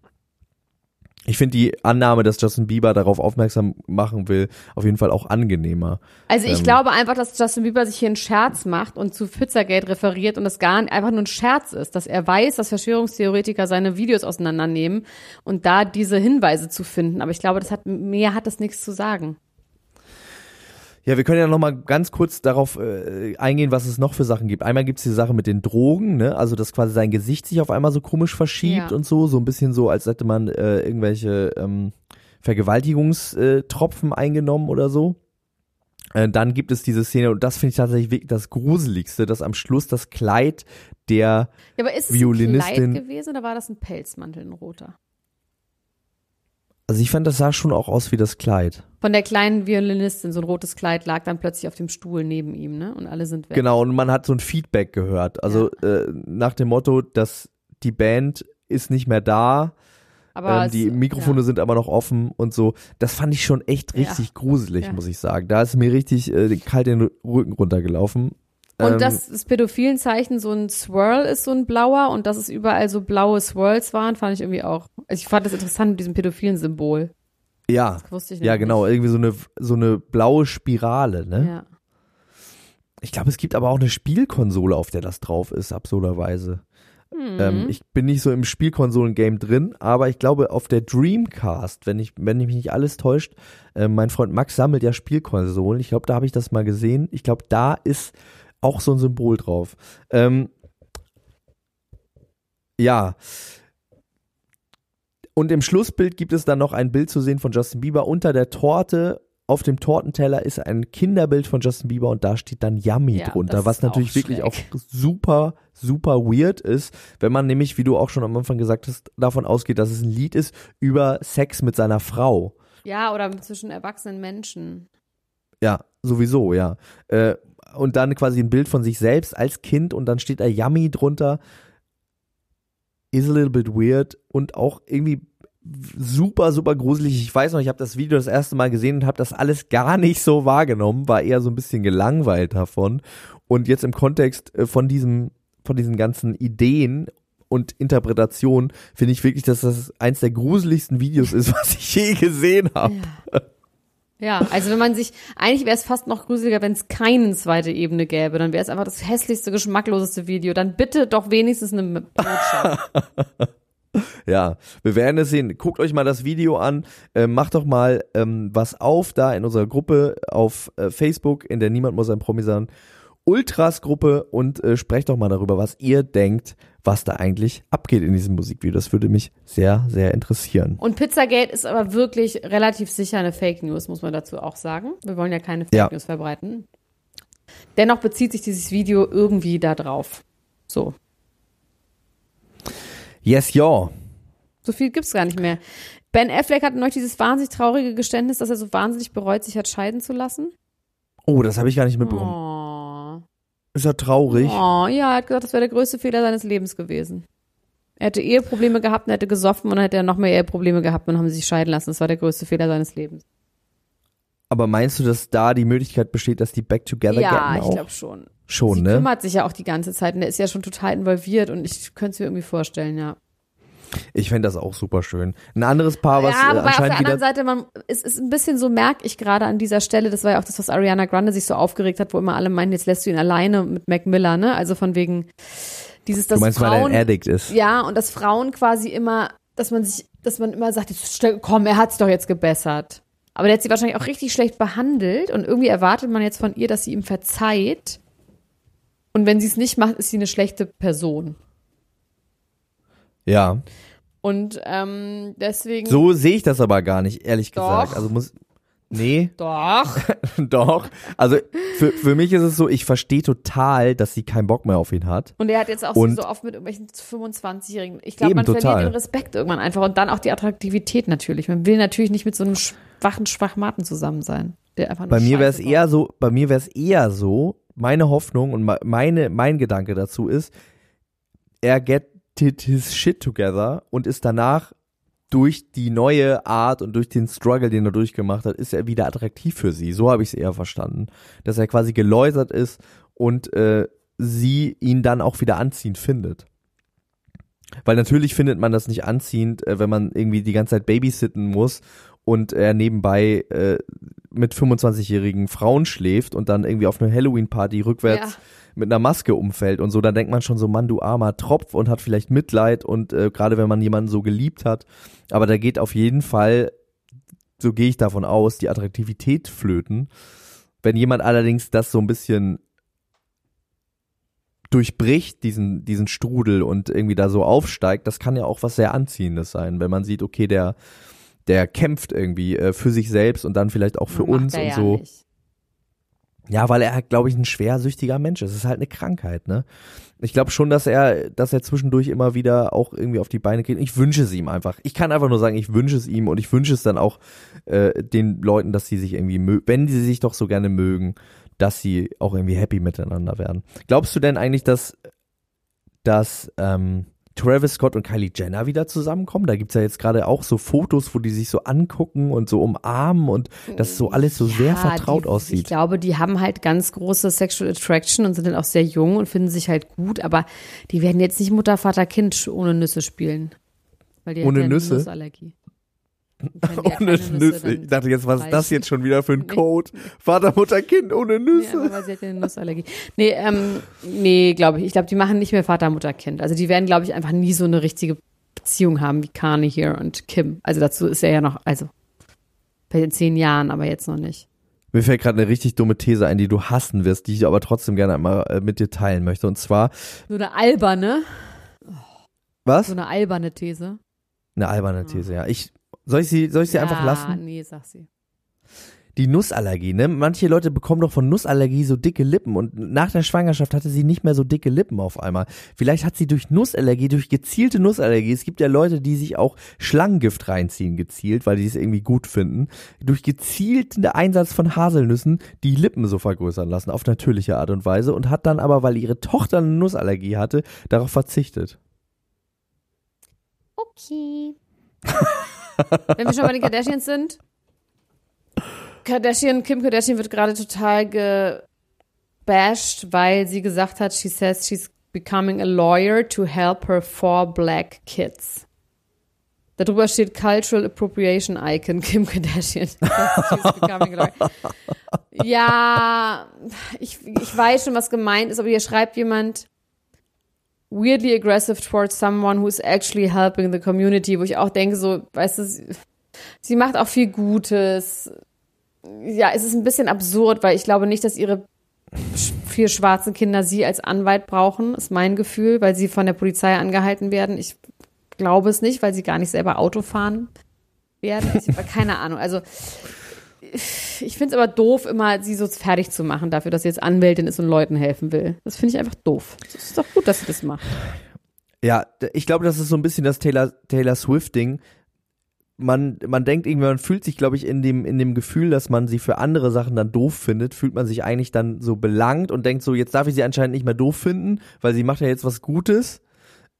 Ich finde die Annahme, dass Justin Bieber darauf aufmerksam machen will, auf jeden Fall auch angenehmer. Also ich Ähm. glaube einfach, dass Justin Bieber sich hier einen Scherz macht und zu Pizzagate referiert und das gar nicht, einfach nur ein Scherz ist, dass er weiß, dass Verschwörungstheoretiker seine Videos auseinandernehmen und da diese Hinweise zu finden. Aber ich glaube, das hat mehr hat das nichts zu sagen. Ja, wir können ja noch mal ganz kurz darauf äh, eingehen, was es noch für Sachen gibt. Einmal gibt's die Sache mit den Drogen, ne? Also dass quasi sein Gesicht sich auf einmal so komisch verschiebt Ja. und so, so ein bisschen so, als hätte man äh, irgendwelche ähm, Vergewaltigungstropfen eingenommen oder so. Äh, dann gibt es diese Szene und das finde ich tatsächlich wirklich das Gruseligste, dass am Schluss das Kleid der Ja, aber ist es Violinistin- ein Kleid gewesen oder war das ein Pelzmantel, ein roter? Also ich fand, das sah schon auch aus wie das Kleid. Von der kleinen Violinistin, so ein rotes Kleid lag dann plötzlich auf dem Stuhl neben ihm, ne? Und alle sind weg. Genau, und man hat so ein Feedback gehört. Also äh, nach dem Motto, dass die Band ist nicht mehr da, Aber ähm, es- die Mikrofone ja. sind aber noch offen und so. Das fand ich schon echt Ja. richtig gruselig, Ja. muss ich sagen. Da ist mir richtig äh, kalt den Rücken runtergelaufen. Und Ähm, dass das pädophilen Zeichen so ein Swirl ist, so ein blauer, und dass es überall so blaue Swirls waren, fand ich irgendwie auch. Also ich fand das interessant mit diesem pädophilen Symbol. Ja, Das wusste ich ja noch genau, Nicht. irgendwie so eine so eine blaue Spirale, ne? Ja. Ich glaube, es gibt aber auch eine Spielkonsole, auf der das drauf ist, absurderweise. Mhm. Ähm, ich bin nicht so im Spielkonsolen-Game drin, aber ich glaube, auf der Dreamcast, wenn ich, wenn mich nicht alles täuscht, äh, mein Freund Max sammelt ja Spielkonsolen. Ich glaube, da habe ich das mal gesehen. Ich glaube, da ist auch so ein Symbol drauf. Ähm, ja. Und im Schlussbild gibt es dann noch ein Bild zu sehen von Justin Bieber. Unter der Torte, auf dem Tortenteller ist ein Kinderbild von Justin Bieber und da steht dann Yummy Ja, drunter, was natürlich auch wirklich auch super, super weird ist, wenn man nämlich, wie du auch schon am Anfang gesagt hast, davon ausgeht, dass es ein Lied ist über Sex mit seiner Frau. ja, oder zwischen erwachsenen Menschen. Ja, sowieso, ja. Äh, und dann quasi ein Bild von sich selbst als Kind und dann steht da Yummy drunter. Is a little bit weird und auch irgendwie super, super gruselig. Ich weiß noch, ich habe das Video das erste Mal gesehen und habe das alles gar nicht so wahrgenommen, war eher so ein bisschen gelangweilt davon. Und jetzt im Kontext äh, von diesem, von diesen ganzen Ideen und Interpretationen finde ich wirklich, dass das eins der gruseligsten Videos ist, was ich je gesehen habe. Ja, also wenn man sich, eigentlich wäre es fast noch gruseliger, wenn es keine zweite Ebene gäbe, dann wäre es einfach das hässlichste, geschmackloseste Video. Dann bitte doch wenigstens eine Botschaft. Ja, wir werden es sehen. Guckt euch mal das Video an. Äh, macht doch mal ähm, was auf da in unserer Gruppe auf äh, Facebook, in der Niemand muss ein Promi sein. Ultras-Gruppe und äh, sprecht doch mal darüber, was ihr denkt, was da eigentlich abgeht in diesem Musikvideo. Das würde mich sehr, sehr interessieren. Und Pizzagate ist aber wirklich relativ sicher eine Fake News, muss man dazu auch sagen. Wir wollen ja keine Fake Ja. News verbreiten. Dennoch bezieht sich dieses Video irgendwie da drauf. So. Yes, ja. So viel gibt's gar nicht mehr. Ben Affleck hat neulich dieses wahnsinnig traurige Geständnis, dass er so wahnsinnig bereut, sich hat scheiden zu lassen. Oh, das habe ich gar nicht mitbekommen. Oh. Ist ja traurig. oh, ja, er hat gesagt, das wäre der größte Fehler seines Lebens gewesen. Er hätte Eheprobleme gehabt und hätte gesoffen und dann hätte er noch mehr Eheprobleme gehabt und haben sie sich scheiden lassen. Das war der größte Fehler seines Lebens. Aber meinst du, dass da die Möglichkeit besteht, dass die back together ja, getten ich glaube schon. Schon, Sie ne? kümmert sich ja auch die ganze Zeit und er ist ja schon total involviert und ich könnte es mir irgendwie vorstellen, ja. Ich fände das auch super schön. Ein anderes Paar, was ja, äh, wobei auf der anscheinend anderen Seite, man, es ist ein bisschen so, merke ich gerade an dieser Stelle, das war ja auch das, was Ariana Grande sich so aufgeregt hat, wo immer alle meinten, jetzt lässt du ihn alleine mit Mac Miller, ne? Also von wegen dieses, dass Du meinst, weil er Frauen, ein Addict ist? ja, und dass Frauen quasi immer, dass man sich, dass man immer sagt, jetzt komm, er hat's doch jetzt gebessert. Aber der hat sie wahrscheinlich auch richtig schlecht behandelt und irgendwie erwartet man jetzt von ihr, dass sie ihm verzeiht. Und wenn sie es nicht macht, ist sie eine schlechte Person. Ja. Und ähm, deswegen. So sehe ich das aber gar nicht, ehrlich Doch. gesagt. Also muss. Nee, Doch. doch. Also für, für mich ist es so, ich verstehe total, dass sie keinen Bock mehr auf ihn hat. Und er hat jetzt auch Und- so oft mit irgendwelchen 25-Jährigen. Ich glaube, man total. verliert den Respekt irgendwann einfach und dann auch die Attraktivität natürlich. Man will natürlich nicht mit so einem schwachen Schwachmaten zusammen sein. Der einfach Bei mir wäre es eher so, bei mir wäre es eher so, meine Hoffnung und me- meine, mein Gedanke dazu ist, er gettet his shit together und ist danach durch die neue Art und durch den Struggle, den er durchgemacht hat, ist er wieder attraktiv für sie. So habe ich es eher verstanden. Dass er quasi geläutert ist und äh, sie ihn dann auch wieder anziehend findet. Weil natürlich findet man das nicht anziehend, äh, wenn man irgendwie die ganze Zeit babysitten muss und er nebenbei äh, mit 25-jährigen Frauen schläft und dann irgendwie auf einer Halloween-Party rückwärts Ja. mit einer Maske umfällt und so, dann denkt man schon so, Mann, du armer Tropf und hat vielleicht Mitleid und äh, gerade wenn man jemanden so geliebt hat, aber da geht auf jeden Fall, so gehe ich davon aus, die Attraktivität flöten. Wenn jemand allerdings das so ein bisschen durchbricht, diesen, diesen Strudel und irgendwie da so aufsteigt, das kann ja auch was sehr Anziehendes sein, wenn man sieht, okay, der, der kämpft irgendwie äh, für sich selbst und dann vielleicht auch für Macht uns und ja so. Nicht. Ja, weil er halt, glaube ich, ein schwer süchtiger Mensch ist. Es ist halt eine Krankheit, ne? Ich glaube schon, dass er, dass er zwischendurch immer wieder auch irgendwie auf die Beine geht. Ich wünsche es ihm einfach. Ich kann einfach nur sagen, ich wünsche es ihm und ich wünsche es dann auch äh, den Leuten, dass sie sich irgendwie, mö wenn sie sich doch so gerne mögen, dass sie auch irgendwie happy miteinander werden. Glaubst du denn eigentlich, dass, dass ähm, Travis Scott und Kylie Jenner wieder zusammenkommen? Da gibt's ja jetzt gerade auch so Fotos, wo die sich so angucken und so umarmen und das so alles so sehr Ja, vertraut die, Ich aussieht. glaube, die haben halt ganz große Sexual Attraction und sind dann auch sehr jung und finden sich halt gut, aber die werden jetzt nicht Mutter, Vater, Kind ohne Nüsse spielen. Weil die Ohne ja eine Nüsse? Nussallergie. Ja Ohne Nüsse. Ich dachte jetzt, was ist das jetzt schon wieder für ein. Code? Vater, Mutter, Kind ohne Ja, Nüsse. aber weil sie hat ja eine Nussallergie. Nee, ähm, nee, glaube ich. Ich glaube, die machen nicht mehr Vater, Mutter, Kind. Also die werden, glaube ich, einfach nie so eine richtige Beziehung haben wie Kani hier und Kim. Also dazu ist er ja noch, also vielleicht in zehn Jahren, aber jetzt noch nicht. Mir fällt gerade eine richtig dumme These ein, die du hassen wirst, die ich aber trotzdem gerne einmal äh, mit dir teilen möchte. Und zwar, So eine alberne, was? so eine alberne These. Eine alberne These, ja. Ich, soll ich sie, soll ich sie einfach ja, lassen? Nee, sag sie. Die Nussallergie, ne? Manche Leute bekommen doch von Nussallergie so dicke Lippen und nach der Schwangerschaft hatte sie nicht mehr so dicke Lippen auf einmal. Vielleicht hat sie durch Nussallergie, durch gezielte Nussallergie, es gibt ja Leute, die sich auch Schlangengift reinziehen gezielt, weil die es irgendwie gut finden, durch gezielten Einsatz von Haselnüssen die Lippen so vergrößern lassen, auf natürliche Art und Weise und hat dann aber, weil ihre Tochter eine Nussallergie hatte, darauf verzichtet. Okay. Wenn wir schon bei den Kardashians sind. Kardashian, Kim Kardashian wird gerade total gebasht, weil sie gesagt hat, she says she's becoming a lawyer to help her four black kids. Darüber steht Cultural Appropriation Icon Kim Kardashian. Ja, ich, ich weiß schon, was gemeint ist, aber hier schreibt jemand, weirdly aggressive towards someone who is actually helping the community, wo ich auch denke, so, weißt du, sie, macht auch viel Gutes. Ja, es ist ein bisschen absurd, weil ich glaube nicht, dass ihre vier schwarzen Kinder sie als Anwalt brauchen, ist mein Gefühl, weil sie von der Polizei angehalten werden. Ich glaube es nicht, weil sie gar nicht selber Auto fahren werden. Ich habe keine Ahnung. Also ich finde es aber doof, immer sie so fertig zu machen dafür, dass sie jetzt Anwältin ist und Leuten helfen will. Das finde ich einfach doof. Es ist doch gut, dass sie das macht. Ja, ich glaube, das ist so ein bisschen das Taylor, Taylor Swift-Ding. man, man denkt irgendwie, man fühlt sich, glaube ich, in dem, in dem Gefühl, dass man sie für andere Sachen dann doof findet, fühlt man sich eigentlich dann so belangt und denkt so, jetzt darf ich sie anscheinend nicht mehr doof finden, weil sie macht ja jetzt was Gutes.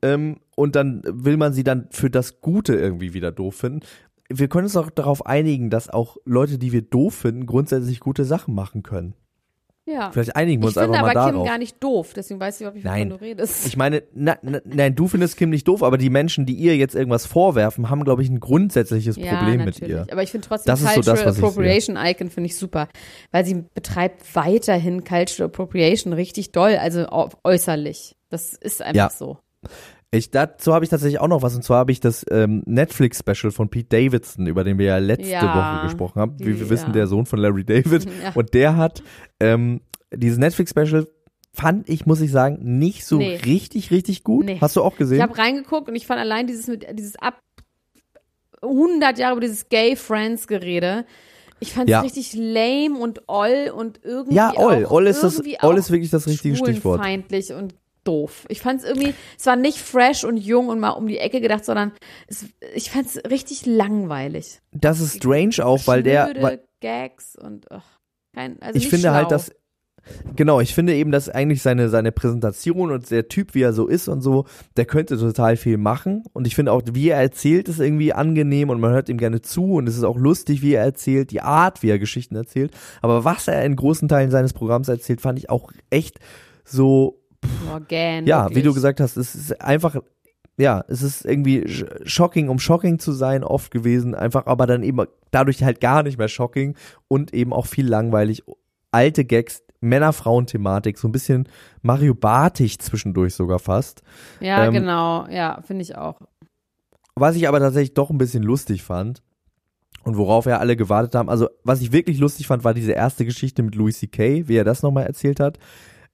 Ähm, und dann will man sie dann für das Gute irgendwie wieder doof finden. Wir können uns auch darauf einigen, dass auch Leute, die wir doof finden, grundsätzlich gute Sachen machen können. Ja. Vielleicht einigen wir uns ich finde einfach mal aber Kim darauf. gar nicht doof, deswegen weiß ich überhaupt nicht, Nein. wovon du redest. Ich meine, na, na, nein, du findest Kim nicht doof, aber die Menschen, die ihr jetzt irgendwas vorwerfen, haben, glaube ich, ein grundsätzliches ja, Problem mit natürlich. ihr. Aber ich finde trotzdem Das ist so Cultural das, ich. Appropriation Icon finde ich super, weil sie betreibt weiterhin Cultural Appropriation richtig doll, also äußerlich. Das ist einfach Ja. so. Ich, dazu habe ich tatsächlich auch noch was, und zwar habe ich das ähm, Netflix-Special von Pete Davidson, über den wir ja letzte Ja, Woche gesprochen haben. Wie wir die- wissen, ja. der Sohn von Larry David. Ja. Und der hat ähm, dieses Netflix-Special fand ich, muss ich sagen, nicht so Nee. richtig, richtig gut. Nee. Hast du auch gesehen? Ich habe reingeguckt und ich fand allein dieses mit dieses ab 100 Jahre über dieses Gay Friends Gerede. Ich fand es Ja. richtig lame und oll und irgendwie ja, Oll. auch, Oll ist, das, Oll ist wirklich das richtige Stichwort. schwulenfeindlich und doof. Ich fand es irgendwie, es war nicht fresh und jung und mal um die Ecke gedacht, sondern es, ich fand es richtig langweilig. Das ist strange auch, weil der, weil, Gags und ach, kein, also ich finde schlau. halt, dass genau, ich finde eben, dass eigentlich seine seine Präsentation und der Typ, wie er so ist und so, der könnte total viel machen und ich finde auch, wie er erzählt, ist irgendwie angenehm und man hört ihm gerne zu und es ist auch lustig, wie er erzählt, die Art, wie er Geschichten erzählt, aber was er in großen Teilen seines Programms erzählt, fand ich auch echt so Gähn, ja, wirklich. wie du gesagt hast, es ist einfach, ja, es ist irgendwie shocking, um shocking zu sein, oft gewesen, einfach, aber dann eben dadurch halt gar nicht mehr shocking und eben auch viel langweilig. Alte Gags, Männer-Frauen-Thematik, so ein bisschen Mario Bartig zwischendurch sogar fast. Ja, ähm, genau, ja, finde ich auch. Was ich aber tatsächlich doch ein bisschen lustig fand und worauf ja alle gewartet haben, also was ich wirklich lustig fand, war diese erste Geschichte mit Louis C.K., wie er das nochmal erzählt hat.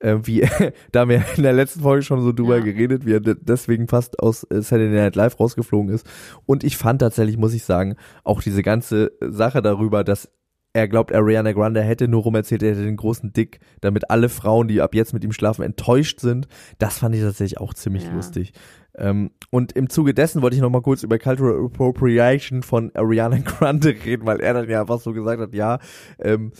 Äh, wie, da haben wir in der letzten Folge schon so drüber Ja. geredet, wie er de- deswegen fast aus äh, Saturday Night Live rausgeflogen ist. Und ich fand tatsächlich, muss ich sagen, auch diese ganze Sache darüber, dass er glaubt, Ariana Grande hätte nur rum erzählt, er hätte den großen Dick, damit alle Frauen, die ab jetzt mit ihm schlafen, enttäuscht sind. Das fand ich tatsächlich auch ziemlich Ja. lustig. Ähm, und im Zuge dessen wollte ich noch mal kurz über Cultural Appropriation von Ariana Grande reden, weil er dann ja einfach so gesagt hat, ja, ähm,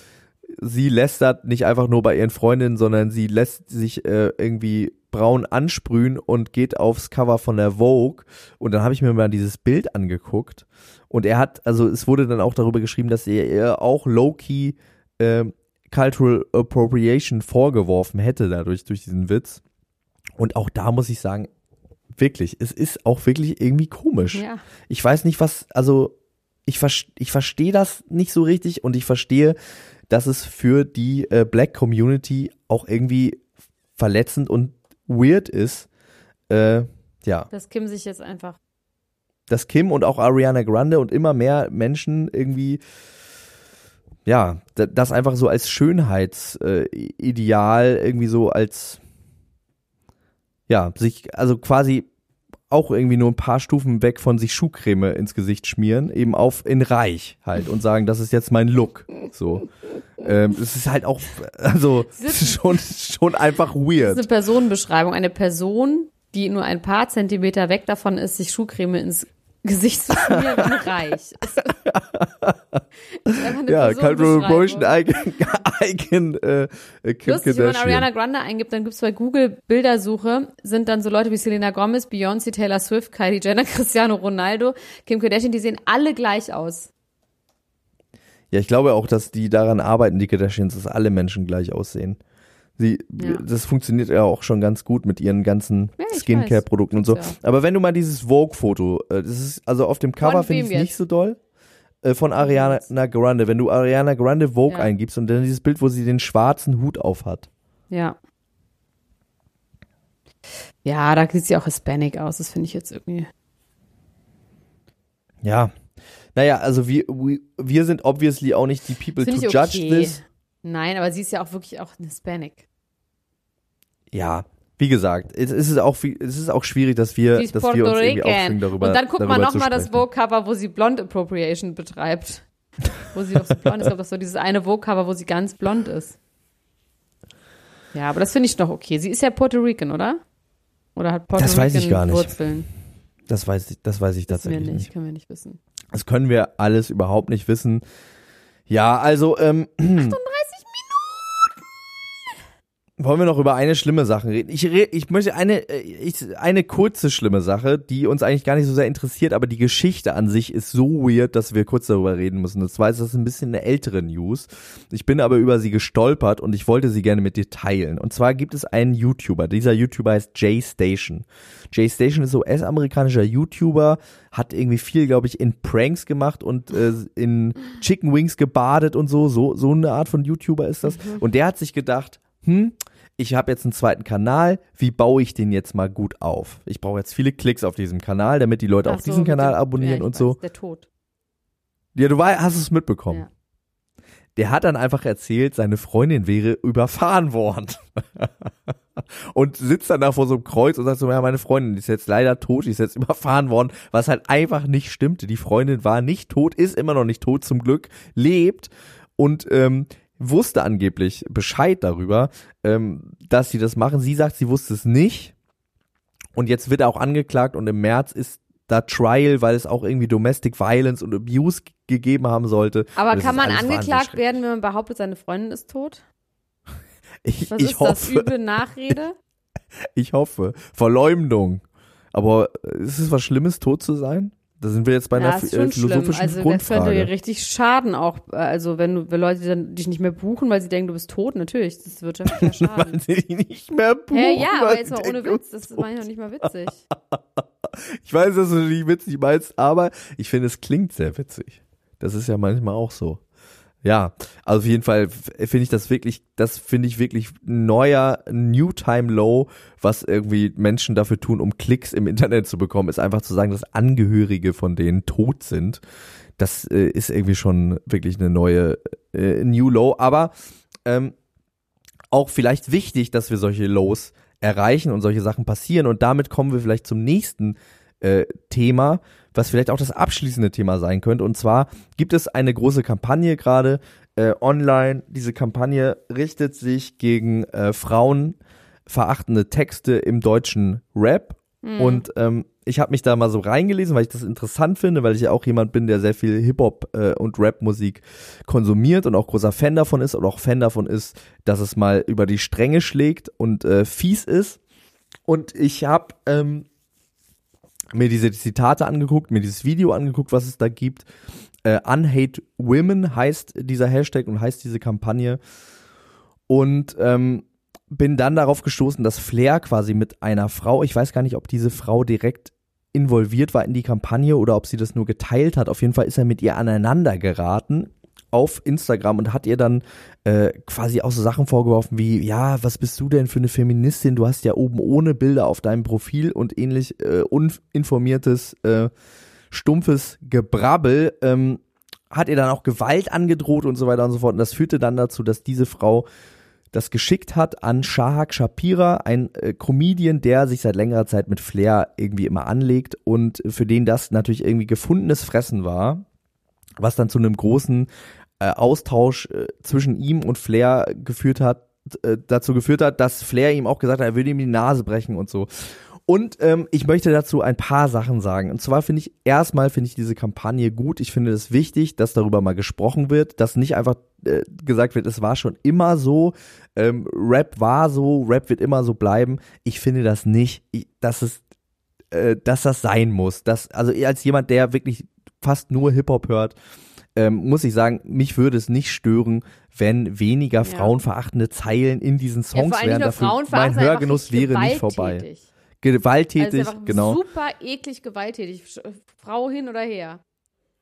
sie lästert nicht einfach nur bei ihren Freundinnen, sondern sie lässt sich äh, irgendwie braun ansprühen und geht aufs Cover von der Vogue. Und dann habe ich mir mal dieses Bild angeguckt. Und er hat, also es wurde dann auch darüber geschrieben, dass er ihr auch low-key ähm, Cultural Appropriation vorgeworfen hätte dadurch, durch diesen Witz. Und auch da muss ich sagen, wirklich, es ist auch wirklich irgendwie komisch. Ja. Ich weiß nicht, was, also ich, ich verstehe das nicht so richtig und ich verstehe, dass es für die äh, Black Community auch irgendwie verletzend und weird ist. Äh, ja, Dass Kim sich jetzt einfach. dass Kim und auch Ariana Grande und immer mehr Menschen irgendwie ja, da- das einfach so als Schönheitsideal Ideal irgendwie so als ja, sich also quasi auch irgendwie nur ein paar Stufen weg von sich Schuhcreme ins Gesicht schmieren, eben auf in reich halt und sagen, das ist jetzt mein Look. So. Ähm, es ist halt auch, also schon, schon einfach Das ist weird. eine Personenbeschreibung. Eine Person, die nur ein paar Zentimeter weg davon ist, sich Schuhcreme ins Gesicht zu schmieren und reich. Ja, Cultural Appropriation Personenbeschreibung. Icon, Icon äh, äh, Lustig, wenn man. Ariana Grande eingibt, dann gibt's bei Google Bildersuche, sind dann so Leute wie Selena Gomez, Beyoncé, Taylor Swift, Kylie Jenner, Cristiano Ronaldo, Kim Kardashian, die sehen alle gleich aus. Ja, ich glaube auch, dass die daran arbeiten, die Kardashians, dass alle Menschen gleich aussehen. Sie, Ja. das funktioniert ja auch schon ganz gut mit ihren ganzen Ja, Skincare-Produkten und so. Tut's Aber wenn du mal dieses Vogue-Foto, äh, das ist, also auf dem Cover finde ich es nicht so doll. Äh, von Ariana Grande. Wenn du Ariana Grande Vogue Ja. eingibst und dann dieses Bild, wo sie den schwarzen Hut auf hat. Ja. Ja, da sieht sie auch Hispanic aus. Das finde ich jetzt irgendwie. Ja. Naja, also wir, wir, sind obviously auch nicht die people to judge okay. this. Nein, aber sie ist ja auch wirklich auch Hispanic. Ja, wie gesagt, es ist auch, es ist auch schwierig, dass wir, dass wir uns irgendwie aufschwingen darüber. Und dann guckt man nochmal das. Vogue-Cover, wo sie Blond Appropriation betreibt. wo sie doch so blond ist. Das ist so dieses eine Vogue-Cover, wo sie ganz blond ist. Ja, aber das finde ich noch okay. Sie ist ja Puerto Rican, oder? Oder hat Puerto Das weiß ich Rican gar nicht. Wurzeln? Das weiß ich, das weiß ich wir tatsächlich nicht, nicht. können wir nicht wissen. Das können wir alles überhaupt nicht wissen. Ja, also ähm, 38 wollen wir noch über eine schlimme Sache reden? Ich, re ich möchte eine, äh, ich, eine kurze schlimme Sache, die uns eigentlich gar nicht so sehr interessiert, aber die Geschichte an sich ist so weird, dass wir kurz darüber reden müssen. Und zwar ist das ein bisschen eine ältere News. Ich bin aber über sie gestolpert und ich wollte sie gerne mit dir teilen. Und zwar gibt es einen YouTuber. Dieser YouTuber heißt Jay Station. Jay Station ist US-amerikanischer YouTuber, hat irgendwie viel, glaube ich, in Pranks gemacht und äh, in Chicken Wings gebadet und so. So, so eine Art von YouTuber ist das. Und der hat sich gedacht, hm, ich habe jetzt einen zweiten Kanal, wie baue ich den jetzt mal gut auf? Ich brauche jetzt viele Klicks auf diesem Kanal, damit die Leute Ach auch so, diesen Kanal dem- abonnieren ja, und weiß, so. Der Tod. Ja, du war, hast es mitbekommen. Ja. Der hat dann einfach erzählt, seine Freundin wäre überfahren worden. und sitzt dann da vor so einem Kreuz und sagt so, ja, meine Freundin ist jetzt leider tot, die ist jetzt überfahren worden, was halt einfach nicht stimmte. Die Freundin war nicht tot, ist immer noch nicht tot zum Glück, lebt und ähm, wusste angeblich Bescheid darüber, ähm, dass sie das machen. Sie sagt, sie wusste es nicht. Und jetzt wird er auch angeklagt und im März ist da Trial, weil es auch irgendwie Domestic Violence und Abuse gegeben haben sollte. Aber das kann man angeklagt werden, wenn man behauptet, seine Freundin ist tot? Ich, Was ich ist das? hoffe, Üble Nachrede? ich hoffe. Verleumdung. Aber äh, ist es was Schlimmes, tot zu sein? Da sind wir jetzt bei einer ja, ist äh, philosophischen Also das könnte dir Grundfrage. richtig schaden auch. äh, Also wenn du, wenn Leute dann dich nicht mehr buchen, weil sie denken, du bist tot, natürlich, das ist wirtschaftlicher Weil Schaden. sie die nicht mehr buchen. Hä, ja, weil aber jetzt mal ohne Witz, das ist manchmal nicht mal witzig. Ich weiß, dass du nicht witzig meinst, aber ich finde, es klingt sehr witzig. Das ist ja manchmal auch so. Ja, also auf jeden Fall finde ich das wirklich, das finde ich wirklich neuer New Time Low, was irgendwie Menschen dafür tun, um Klicks im Internet zu bekommen, ist einfach zu sagen, dass Angehörige von denen tot sind. Das äh, ist irgendwie schon wirklich eine neue äh, New Low, aber ähm, auch vielleicht wichtig, dass wir solche Lows erreichen und solche Sachen passieren. Und damit kommen wir vielleicht zum nächsten äh, Thema, was vielleicht auch das abschließende Thema sein könnte. Und zwar gibt es eine große Kampagne gerade äh, online. Diese Kampagne richtet sich gegen äh, Frauen verachtende Texte im deutschen Rap. Und ähm, ich habe mich da mal so reingelesen, weil ich das interessant finde, weil ich ja auch jemand bin, der sehr viel Hip-Hop äh, und Rap-Musik konsumiert und auch großer Fan davon ist und auch Fan davon ist, dass es mal über die Stränge schlägt und äh, fies ist. Und ich habe ähm, mir diese Zitate angeguckt, mir dieses Video angeguckt, was es da gibt. Äh, Unhate Women heißt dieser Hashtag und heißt diese Kampagne. Und ähm, bin dann darauf gestoßen, dass Flair quasi mit einer Frau, ich weiß gar nicht, ob diese Frau direkt involviert war in die Kampagne oder ob sie das nur geteilt hat. Auf jeden Fall ist er mit ihr aneinander geraten auf Instagram und hat ihr dann äh, quasi auch so Sachen vorgeworfen wie, ja, was bist du denn für eine Feministin? Du hast ja oben ohne Bilder auf deinem Profil und ähnlich äh, uninformiertes, äh, stumpfes Gebrabbel. Ähm, hat ihr dann auch Gewalt angedroht und so weiter und so fort. Und das führte dann dazu, dass diese Frau das geschickt hat an Shahak Shapira, ein äh, Comedian, der sich seit längerer Zeit mit Flair irgendwie immer anlegt und für den das natürlich irgendwie gefundenes Fressen war, was dann zu einem großen äh, Austausch äh, zwischen ihm und Flair geführt hat, äh, dazu geführt hat, dass Flair ihm auch gesagt hat, er würde ihm die Nase brechen und so. Und ähm, ich möchte dazu ein paar Sachen sagen. Und zwar finde ich, erstmal finde ich diese Kampagne gut. Ich finde es wichtig, dass darüber mal gesprochen wird, dass nicht einfach äh, gesagt wird, es war schon immer so, ähm, Rap war so, Rap wird immer so bleiben. Ich finde das nicht, ich, dass es, äh, dass das sein muss. Dass, also als jemand, der wirklich fast nur Hip-Hop hört, ähm, muss ich sagen, mich würde es nicht stören, wenn weniger frauenverachtende Zeilen in diesen Ja, Songs allem wären. Dafür mein Hörgenuss wäre nicht vorbei. gewalttätig. Gewalttätig, Also genau. super eklig gewalttätig. Sch- Frau hin oder her.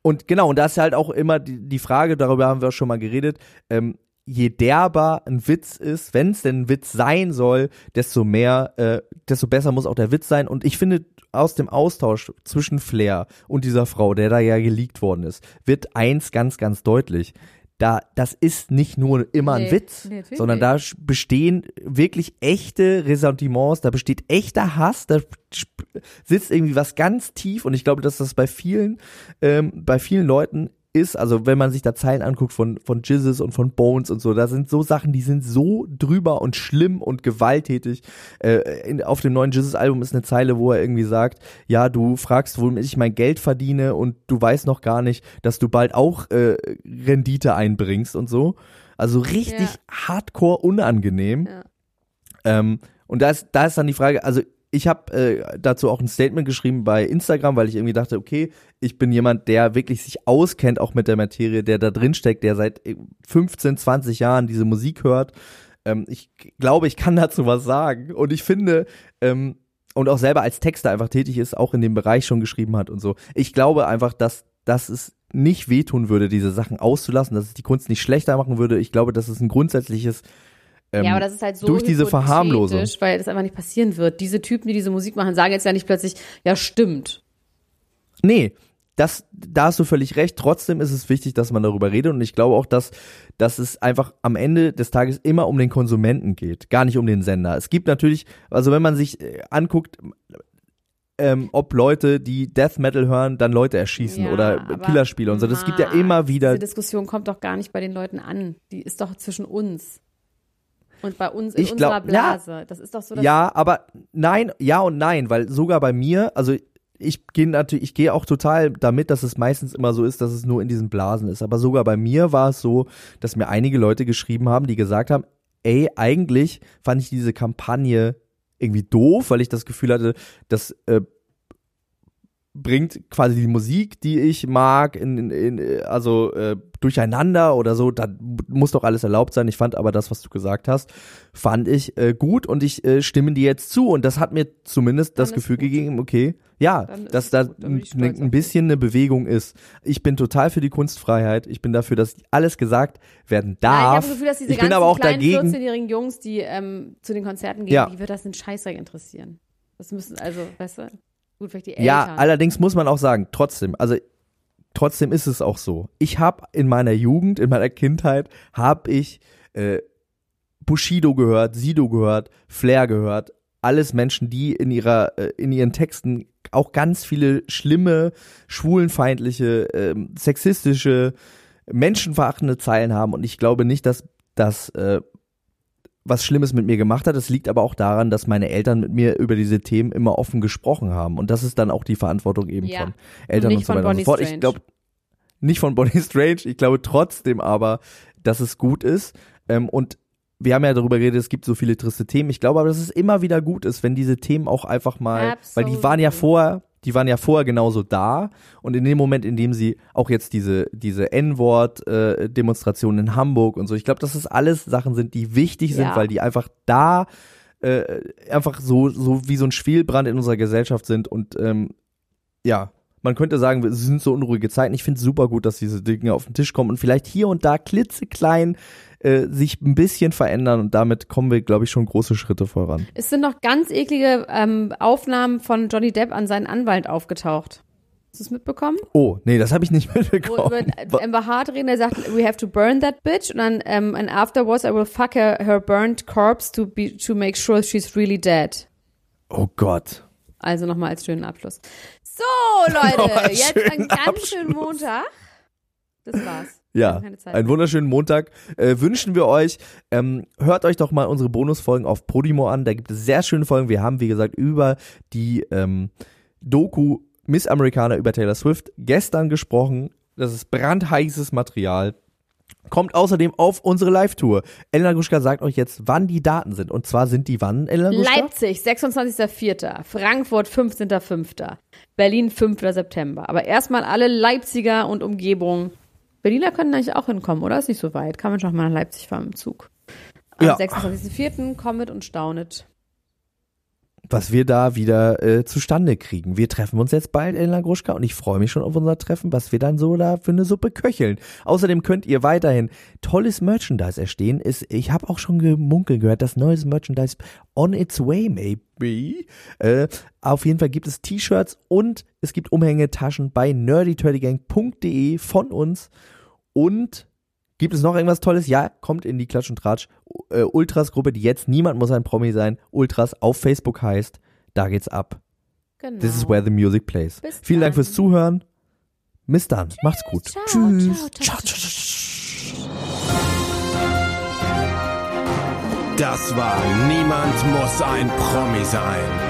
Und genau, und da ist halt auch immer die, die Frage, darüber haben wir auch schon mal geredet, ähm, je derber ein Witz ist, wenn es denn ein Witz sein soll, desto mehr, äh, desto besser muss auch der Witz sein. Und ich finde, aus dem Austausch zwischen Flair und dieser Frau, der da ja geleakt worden ist, wird eins ganz, ganz deutlich. Da, das ist nicht nur immer ein Nee, Witz, nee, sondern da bestehen wirklich echte Ressentiments, da besteht echter Hass, da sitzt irgendwie was ganz tief und ich glaube, dass das bei vielen, ähm, bei vielen Leuten ist, also wenn man sich da Zeilen anguckt von, von Jizzes und von Bones und so, da sind so Sachen, die sind so drüber und schlimm und gewalttätig. Äh, in, auf dem neuen Jizzes-Album ist eine Zeile, wo er irgendwie sagt, ja, du fragst, womit ich mein Geld verdiene und du weißt noch gar nicht, dass du bald auch äh, Rendite einbringst und so. Also richtig Ja. hardcore unangenehm. Ja. Ähm, und da ist, da ist dann die Frage, also ich habe äh, dazu auch ein Statement geschrieben bei Instagram, weil ich irgendwie dachte, okay, ich bin jemand, der wirklich sich auskennt auch mit der Materie, der da drin steckt, der seit äh, 15, 20 Jahren diese Musik hört. Ähm, ich glaube, ich kann dazu was sagen. Und ich finde, ähm, und auch selber als Texter einfach tätig ist, auch in dem Bereich schon geschrieben hat und so. Ich glaube einfach, dass, dass es nicht wehtun würde, diese Sachen auszulassen, dass es die Kunst nicht schlechter machen würde. Ich glaube, dass es ein grundsätzliches ähm, ja, aber das ist halt so durch diese Verharmlosung. weil das einfach nicht passieren wird. Diese Typen, die diese Musik machen, sagen jetzt ja nicht plötzlich, ja, stimmt. Nee, das, da hast du völlig recht. Trotzdem ist es wichtig, dass man darüber redet. Und ich glaube auch, dass, dass es einfach am Ende des Tages immer um den Konsumenten geht, gar nicht um den Sender. Es gibt natürlich, also wenn man sich äh, anguckt, ähm, ob Leute, die Death Metal hören, dann Leute erschießen Ja, oder Killerspiele und so. Das gibt ja immer wieder. Diese Diskussion kommt doch gar nicht bei den Leuten an. Die ist doch zwischen uns. Und bei uns in Ich glaub- unserer Blase. Das ist doch so, dass Ja, aber nein, ja und nein, weil sogar bei mir, also ich gehe natürlich, ich gehe auch total damit, dass es meistens immer so ist, dass es nur in diesen Blasen ist. Aber sogar bei mir war es so, dass mir einige Leute geschrieben haben, die gesagt haben, ey, eigentlich fand ich diese Kampagne irgendwie doof, weil ich das Gefühl hatte, das äh, bringt quasi die Musik, die ich mag, in, in, in also äh, durcheinander oder so. Da muss doch alles erlaubt sein. Ich fand aber das, was du gesagt hast, fand ich äh, gut und ich äh, stimme dir jetzt zu und das hat mir zumindest das Dann ist Gefühl gut. gegeben, okay, ja, Dann dass da ein, ein bisschen eine Bewegung ist. Ich bin total für die Kunstfreiheit. Ich bin dafür, dass alles gesagt werden Nein, ich habe darf. das Gefühl, dass diese ich bin ganzen aber auch kleinen dagegen. 14-jährigen Jungs, die ähm, zu den Konzerten gehen, Ja. die wird das in Scheißdreck interessieren. Das müssen, also, weißt du, gut, vielleicht die Eltern. Ja, allerdings muss man auch sagen, trotzdem, also trotzdem ist es auch so. Ich habe in meiner Jugend, in meiner Kindheit, habe ich äh, Bushido gehört, Sido gehört, Flair gehört, alles Menschen, die in ihrer äh, in ihren Texten auch ganz viele schlimme, schwulenfeindliche, ähm, sexistische, menschenverachtende Zeilen haben und ich glaube nicht, dass das äh, was Schlimmes mit mir gemacht hat. Das liegt aber auch daran, dass meine Eltern mit mir über diese Themen immer offen gesprochen haben. Und das ist dann auch die Verantwortung eben Ja. von Eltern Und und, nicht so von weiter und Bonnie so fort. Ich glaube, nicht von Bonnie Strange. Ich glaube trotzdem aber, dass es gut ist. Ähm, und wir haben ja darüber geredet, es gibt so viele triste Themen. Ich glaube aber, dass es immer wieder gut ist, wenn diese Themen auch einfach mal, weil die waren ja Absolut. vorher, die waren ja vorher genauso da und in dem Moment, in dem sie auch jetzt diese diese N-Wort-Demonstrationen in Hamburg und so, ich glaube, dass das alles Sachen sind, die wichtig sind, Ja. weil die einfach da äh, einfach so so wie so ein Schwelbrand in unserer Gesellschaft sind und ähm, ja, man könnte sagen, es sind so unruhige Zeiten. Ich finde es super gut, dass diese Dinge auf den Tisch kommen und vielleicht hier und da klitzeklein äh, sich ein bisschen verändern und damit kommen wir, glaube ich, schon große Schritte voran. Es sind noch ganz eklige ähm, Aufnahmen von Johnny Depp an seinen Anwalt aufgetaucht. Hast du es mitbekommen? Oh, nee, das habe ich nicht Wo mitbekommen. über Amber Hart reden, der sagt, we have to burn that bitch. Und dann, ähm, and afterwards I will fuck her, her burnt corpse to, be, to make sure she's really dead. Oh Gott. Also nochmal als schönen Abschluss. So, Leute, jetzt einen ganz Abschluss. schönen Montag. Das war's. Ja, einen wunderschönen Montag äh, wünschen wir euch. Ähm, hört euch doch mal unsere Bonusfolgen auf Podimo an. Da gibt es sehr schöne Folgen. Wir haben, wie gesagt, über die ähm, Doku Miss Americana über Taylor Swift gestern gesprochen. Das ist brandheißes Material. Kommt außerdem auf unsere Live-Tour. Elena Gruschka sagt euch jetzt, wann die Daten sind. Und zwar sind die wann, Elena Gruschka? Leipzig, 26.04. Frankfurt, 15.05. Berlin, 5. September. Aber erstmal alle Leipziger und Umgebung. Berliner können eigentlich auch hinkommen, oder? Ist nicht so weit. Kann man schon mal nach Leipzig fahren im Zug. Am Ja. 26.04. kommet und staunet. Was wir da wieder äh, zustande kriegen. Wir treffen uns jetzt bald, Elena Gruschka, und ich freue mich schon auf unser Treffen, was wir dann so da für eine Suppe köcheln. Außerdem könnt ihr weiterhin tolles Merchandise erstehen. Ist, ich habe auch schon gemunkelt gehört, dass neues Merchandise on its way, maybe. Äh, auf jeden Fall gibt es T-Shirts und es gibt Umhängetaschen bei nerdyturdygang.de von uns. Und Gibt es noch irgendwas Tolles? Ja, kommt in die Klatsch und Tratsch äh, Ultras Gruppe, die jetzt niemand muss ein Promi sein. Ultras auf Facebook heißt. Da geht's ab. Genau. This is where the music plays. Bis Vielen Dank dann. fürs Zuhören. Bis dann. Macht's gut. Ciao, Tschüss. ciao, ciao, ciao. Das war Niemand muss ein Promi sein.